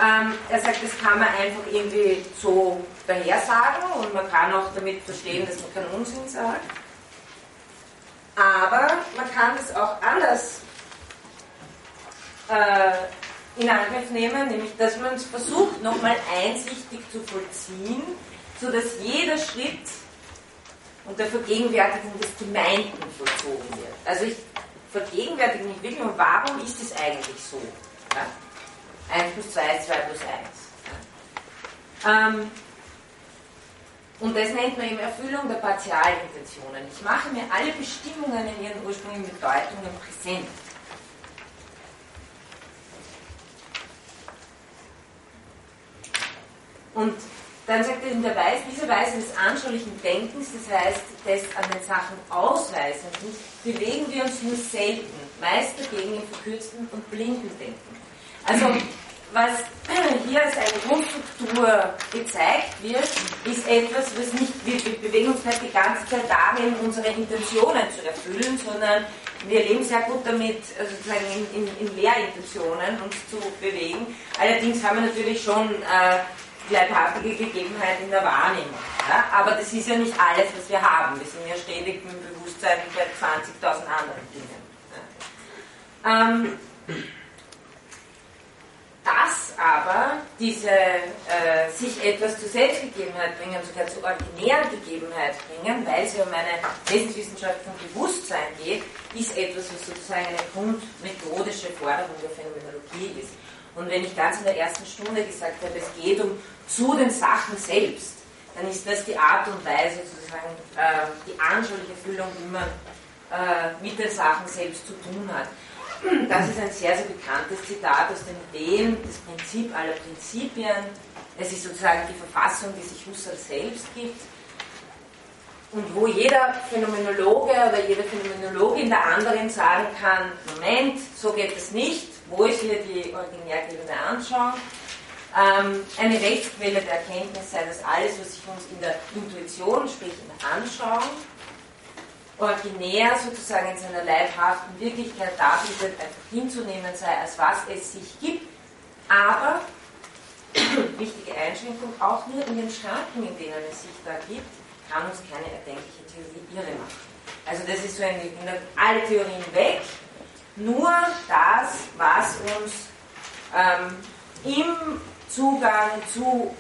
ähm, er sagt, das kann man einfach irgendwie so dahersagen und man kann auch damit verstehen, dass man keinen Unsinn sagt. Aber man kann das auch anders äh, in Angriff nehmen, nämlich dass man es versucht, nochmal einsichtig zu vollziehen, sodass jeder Schritt unter Vergegenwärtigung des Gemeinten vollzogen wird. Also ich vergegenwärtige mich wirklich, und warum ist es eigentlich so? Ja? 1 plus 2 ist 2 plus 1. Ähm, und das nennt man eben Erfüllung der Partialintentionen. Ich mache mir alle Bestimmungen in ihren ursprünglichen Bedeutungen präsent. Und dann sagt er in der Weise, diese Weise des anschaulichen Denkens, das heißt des an den Sachen Ausweisenden, bewegen wir uns nur selten, meist dagegen im verkürzten und blinden Denken. Also was hier als eine Grundstruktur gezeigt wird, ist etwas, was nicht, wir bewegen uns nicht die ganze Zeit darin, unsere Intentionen zu erfüllen, sondern wir leben sehr gut damit, also sozusagen in, in, in Lehrintentionen uns zu bewegen. Allerdings haben wir natürlich schon äh, leibhaftige Gegebenheit in der Wahrnehmung. Ja? Aber das ist ja nicht alles, was wir haben. Wir sind ja ständig im Bewusstsein bei 20.000 anderen Dingen. Ja? Ähm, aber diese äh, sich etwas zur Selbstgegebenheit bringen, sogar zur originären Gegebenheit bringen, weil es ja um eine Wesenswissenschaft von Bewusstsein geht, ist etwas, was sozusagen eine grundmethodische Forderung der Phänomenologie ist. Und wenn ich ganz in der ersten Stunde gesagt habe, es geht um zu den Sachen selbst, dann ist das die Art und Weise, sozusagen äh, die anschauliche Füllung, wie man äh, mit den Sachen selbst zu tun hat. Das ist ein sehr, sehr bekanntes Zitat aus den Ideen, das Prinzip aller Prinzipien. Es ist sozusagen die Verfassung, die sich Husserl selbst gibt. Und wo jeder Phänomenologe oder jede Phänomenologin der anderen sagen kann, Moment, so geht es nicht, wo ist hier die originärgebende Anschauung? Ähm, eine Rechtsquelle der Erkenntnis sei das alles, was sich uns in der Intuition, sprich in der Anschauung, originär sozusagen in seiner leibhaften Wirklichkeit darbietet, einfach hinzunehmen sei, als was es sich gibt, aber, wichtige Einschränkung, auch nur in den Schranken, in denen es sich da gibt, kann uns keine erdenkliche Theorie irre machen. Also das ist so ein, alle Theorien weg, nur das, was uns ähm, im Zugang zu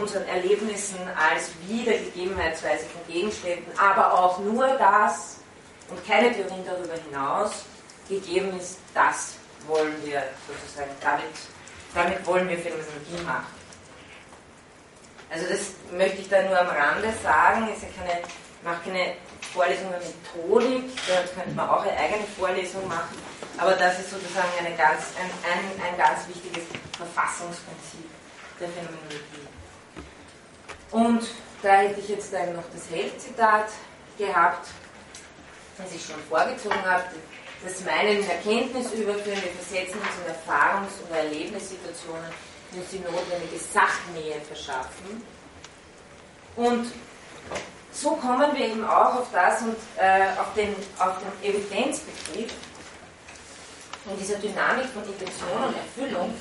unseren Erlebnissen als Wiedergegebenheitsweise von Gegenständen, aber auch nur das und keine Theorien darüber hinaus gegeben ist, das wollen wir sozusagen, damit, damit wollen wir Phänomenologie machen. Also das möchte ich da nur am Rande sagen, ist ja keine, ich mache keine Vorlesung über Methodik, da könnte man auch eine eigene Vorlesung machen, aber das ist sozusagen eine ganz, ein, ein, ein ganz wichtiges Verfassungsprinzip der Phänomenologie. Und da hätte ich jetzt dann noch das Held-Zitat gehabt, das ich schon vorgezogen habe, das meinen in Erkenntnis überführen, wir versetzen uns in Erfahrungs- oder Erlebnissituationen, die uns die notwendige Sachnähe verschaffen. Und so kommen wir eben auch auf das und äh, auf, den, auf den Evidenzbegriff in dieser Dynamik von Intention und Erfüllung,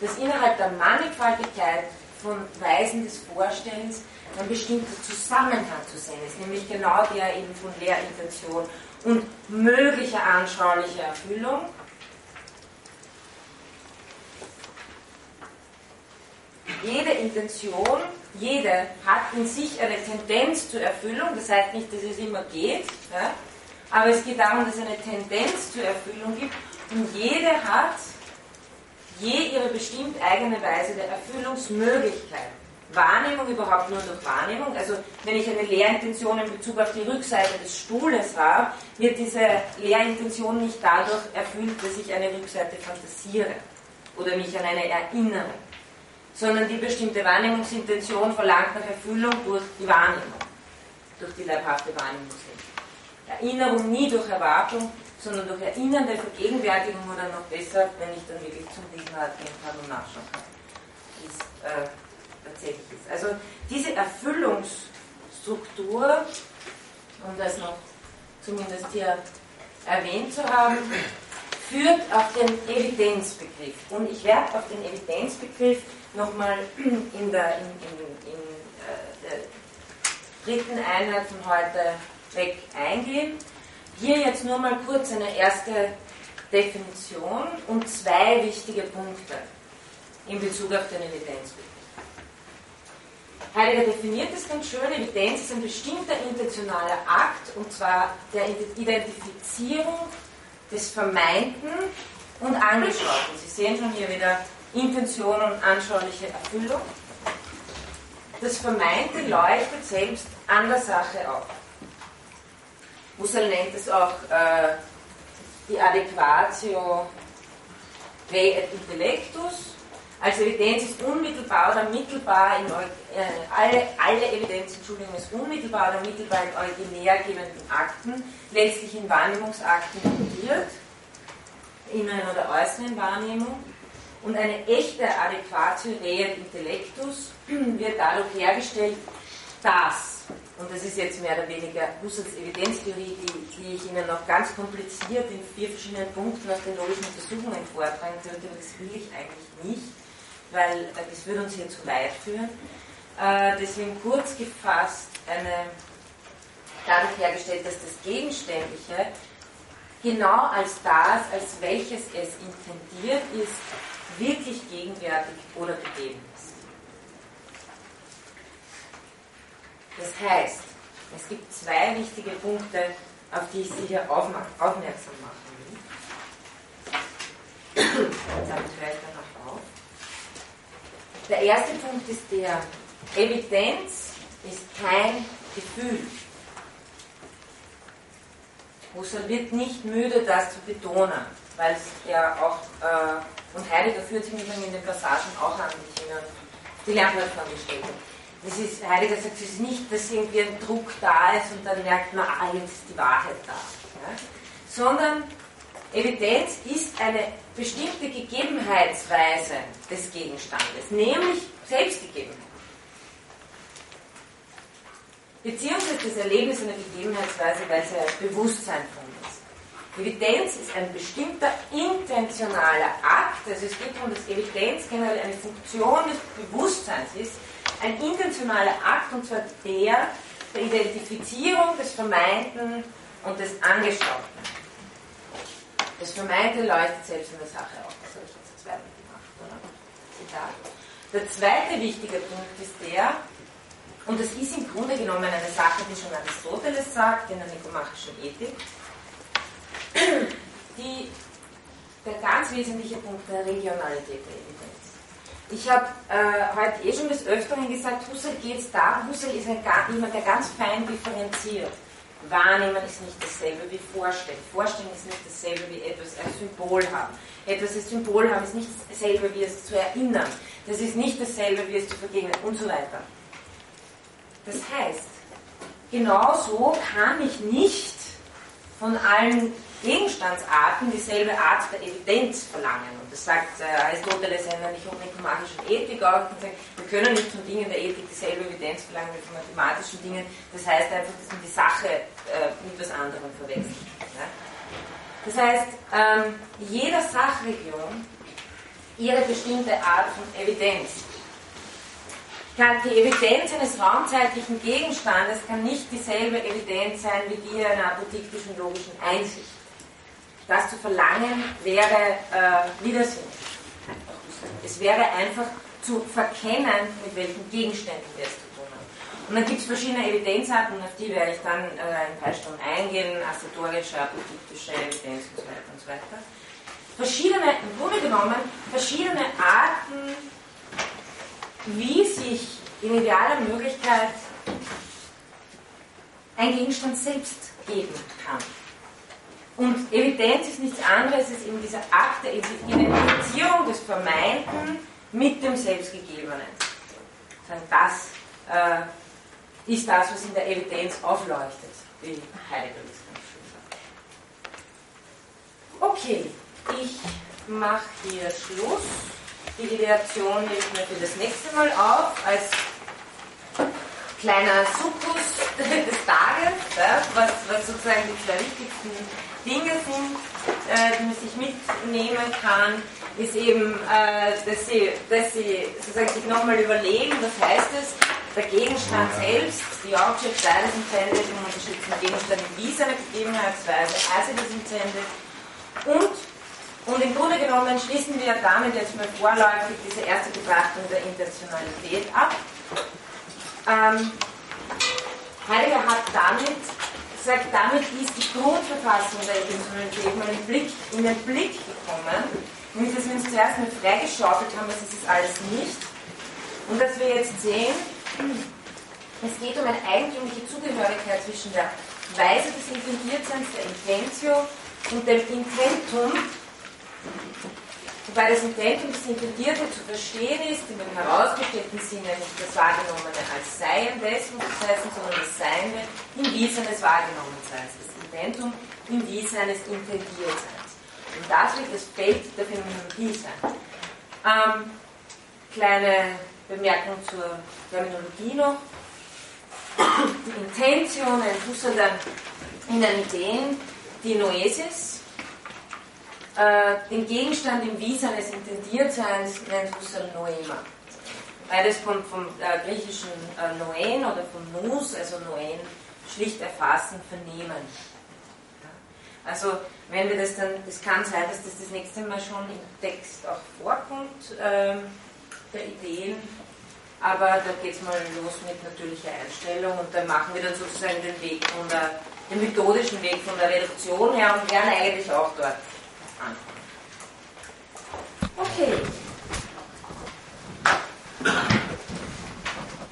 dass innerhalb der Mannigfaltigkeit von Weisen des Vorstellens ein bestimmter Zusammenhang zu sehen ist, nämlich genau der eben von Lehrintention und möglicher anschaulicher Erfüllung. Jede Intention, jede hat in sich eine Tendenz zur Erfüllung, das heißt nicht, dass es immer geht, ja, aber es geht darum, dass es eine Tendenz zur Erfüllung gibt und jede hat je ihre bestimmt eigene Weise der Erfüllungsmöglichkeit. Wahrnehmung überhaupt nur durch Wahrnehmung. Also wenn ich eine Lehrintention in Bezug auf die Rückseite des Stuhles habe, wird diese Lehrintention nicht dadurch erfüllt, dass ich eine Rückseite fantasiere oder mich an eine erinnere, sondern die bestimmte Wahrnehmungsintention verlangt nach Erfüllung durch die Wahrnehmung, durch die leibhafte Wahrnehmung. Erinnerung nie durch Erwartung, sondern durch erinnernde Vergegenwärtigung oder noch besser, wenn ich dann wirklich zum Lesen gehen kann und nachschauen kann. Ist, äh, tatsächlich ist. Also diese Erfüllungsstruktur, um das noch zumindest hier erwähnt zu haben, führt auf den Evidenzbegriff. Und ich werde auf den Evidenzbegriff nochmal in der, in, in, in äh, der dritten Einheit von heute weg eingehen. Hier jetzt nur mal kurz eine erste Definition und zwei wichtige Punkte in Bezug auf den Evidenzbegriff. Heidegger definiert es ganz schön, Evidenz ist ein bestimmter intentionaler Akt, und zwar der Identifizierung des Vermeinten und Angeschauten. Sie sehen schon hier wieder Intention und anschauliche Erfüllung. Das Vermeinte leuchtet selbst an der Sache auf. Husserl nennt es auch äh, die Adequatio re et intellectus, also Evidenz ist unmittelbar oder mittelbar in äh, alle, alle Evidenz, Entschuldigung, ist unmittelbar oder mittelbar in originärgebenden Akten, letztlich in Wahrnehmungsakten fundiert, inneren oder äußeren Wahrnehmung. Und eine echte Adequatio reet intellectus wird dadurch hergestellt, dass, und das ist jetzt mehr oder weniger Husserls Evidenztheorie, die, die ich Ihnen noch ganz kompliziert in vier verschiedenen Punkten aus den logischen Untersuchungen vortragen könnte, aber das will ich eigentlich nicht weil äh, das würde uns hier zu weit führen. Äh, deswegen kurz gefasst eine dadurch hergestellt, dass das Gegenständliche genau als das, als welches es intendiert ist, wirklich gegenwärtig oder gegeben Das heißt, es gibt zwei wichtige Punkte, auf die ich Sie hier aufmerksam machen will. Damit höre ich dann der erste Punkt ist der, Evidenz ist kein Gefühl. Husserl wird nicht müde, das zu betonen, weil es ja auch, äh, und Heidegger führt sich in den Passagen auch an, die ich Ihnen die Lernplattform gestellt habe. Das ist, Heidegger sagt, es ist nicht, dass irgendwie ein Druck da ist und dann merkt man, ah, jetzt ist die Wahrheit da. Ja? Sondern Evidenz ist eine bestimmte Gegebenheitsweise des Gegenstandes, nämlich Selbstgegebenheit. Beziehungsweise das Erlebnis einer Gegebenheitsweise, weil sie ein Bewusstsein von ist. Evidenz ist ein bestimmter intentionaler Akt, also es geht darum, dass Evidenz generell eine Funktion des Bewusstseins ist, ein intentionaler Akt, und zwar der der Identifizierung des Vermeinten und des Angestaubten. Das Vermeinte leuchtet selbst in der Sache auf. Das habe ich jetzt zweimal gemacht, oder? Zitat. Der zweite wichtige Punkt ist der, und das ist im Grunde genommen eine Sache, die schon Aristoteles sagt in der nikomachischen Ethik, die, der ganz wesentliche Punkt der Regionalität der Evidenz. Ich habe äh, heute eh schon des Öfteren gesagt, Husserl geht es da, Husserl ist ein, jemand, der ganz fein differenziert. Wahrnehmen ist nicht dasselbe wie Vorstellen. Vorstellen ist nicht dasselbe wie etwas ein Symbol haben. Etwas als Symbol haben ist nicht dasselbe wie es zu erinnern. Das ist nicht dasselbe wie es zu vergehen und so weiter. Das heißt, genauso kann ich nicht von allen Gegenstandsarten dieselbe Art der Evidenz verlangen. Und das sagt äh, Aristoteles in der nikomachischen Ethik auch. Wir können nicht von Dingen der Ethik dieselbe Evidenz verlangen wie von mathematischen Dingen. Das heißt einfach, dass man die Sache äh, mit was anderem verwechselt. Ja? Das heißt, ähm, jeder Sachregion ihre bestimmte Art von Evidenz. Die Evidenz eines raumzeitlichen Gegenstandes kann nicht dieselbe Evidenz sein wie die einer apodiktischen logischen Einsicht. Das zu verlangen wäre äh, widersinnig. Es wäre einfach zu verkennen, mit welchen Gegenständen wir es zu tun haben. Und dann gibt es verschiedene Evidenzarten, auf die werde ich dann äh, in ein paar Stunden eingehen, assotorische, apodiktische Evidenz und so weiter und so weiter verschiedene, im Grunde genommen, verschiedene Arten, wie sich in idealer Möglichkeit ein Gegenstand selbst geben kann. Und Evidenz ist nichts anderes als eben dieser Akt der Identifizierung des Vermeinten mit dem Selbstgegebenen. Das äh, ist das, was in der Evidenz aufleuchtet, wie Heidegger das. Okay, ich mache hier Schluss. Die Ideation nehme ich mir für das nächste Mal auf als kleiner Sukkus des Tages, was, was, sozusagen die zwei wichtigsten Dinge sind, äh, die man sich mitnehmen kann, ist eben, äh, dass, sie, dass sie sozusagen sich nochmal überlegen, was heißt es, der Gegenstand selbst, die Object Status Intended, im Unterschied zum Gegenstand wie seine Gegebenheitsweise, as it is intended, und und im Grunde genommen schließen wir damit jetzt mal vorläufig diese erste Betrachtung der Intentionalität ab. Ähm, Heidegger hat damit gesagt, damit ist die Grundverfassung der Intentionalität mal in, Blick, in den Blick gekommen. Nämlich, dass wir uns zuerst mal freigeschaufelt haben, das ist es alles nicht. Und dass wir jetzt sehen, es geht um eine eigentümliche Zugehörigkeit zwischen der Weise des Intendiertseins, der Intentio und dem Intentum, Wobei das Intentum des Intendierte zu verstehen ist, in dem herausgestellten Sinne nicht das Wahrgenommene als Seien dessen heißen, sondern das Seiende im Wie seines Wahrgenommenseins. Das Intentum im Wie seines Intendiertseins. Und das wird das Feld der Phänomenologie sein. Ähm, kleine Bemerkung zur Terminologie noch. Die Intention, ein Fußball in den Ideen, die Noesis, den Gegenstand im Wie seines Intendiertseins nennt Husserl Noema. Beides vom, vom äh, griechischen äh, Noen oder vom Nous, also Noen, schlicht erfassen, vernehmen. Also wenn wir das dann, es kann sein, dass das das nächste Mal schon im Text auch vorkommt, ähm, der Ideen, aber da geht es mal los mit natürlicher Einstellung und dann machen wir dann sozusagen den Weg von der, den methodischen Weg von der Reduktion her und werden eigentlich auch dort an. Okay.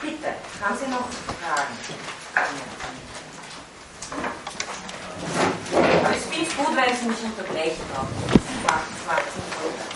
Bitte, haben Sie noch Fragen? Es gut, wenn Sie mich unterbrechen. Das macht es gut.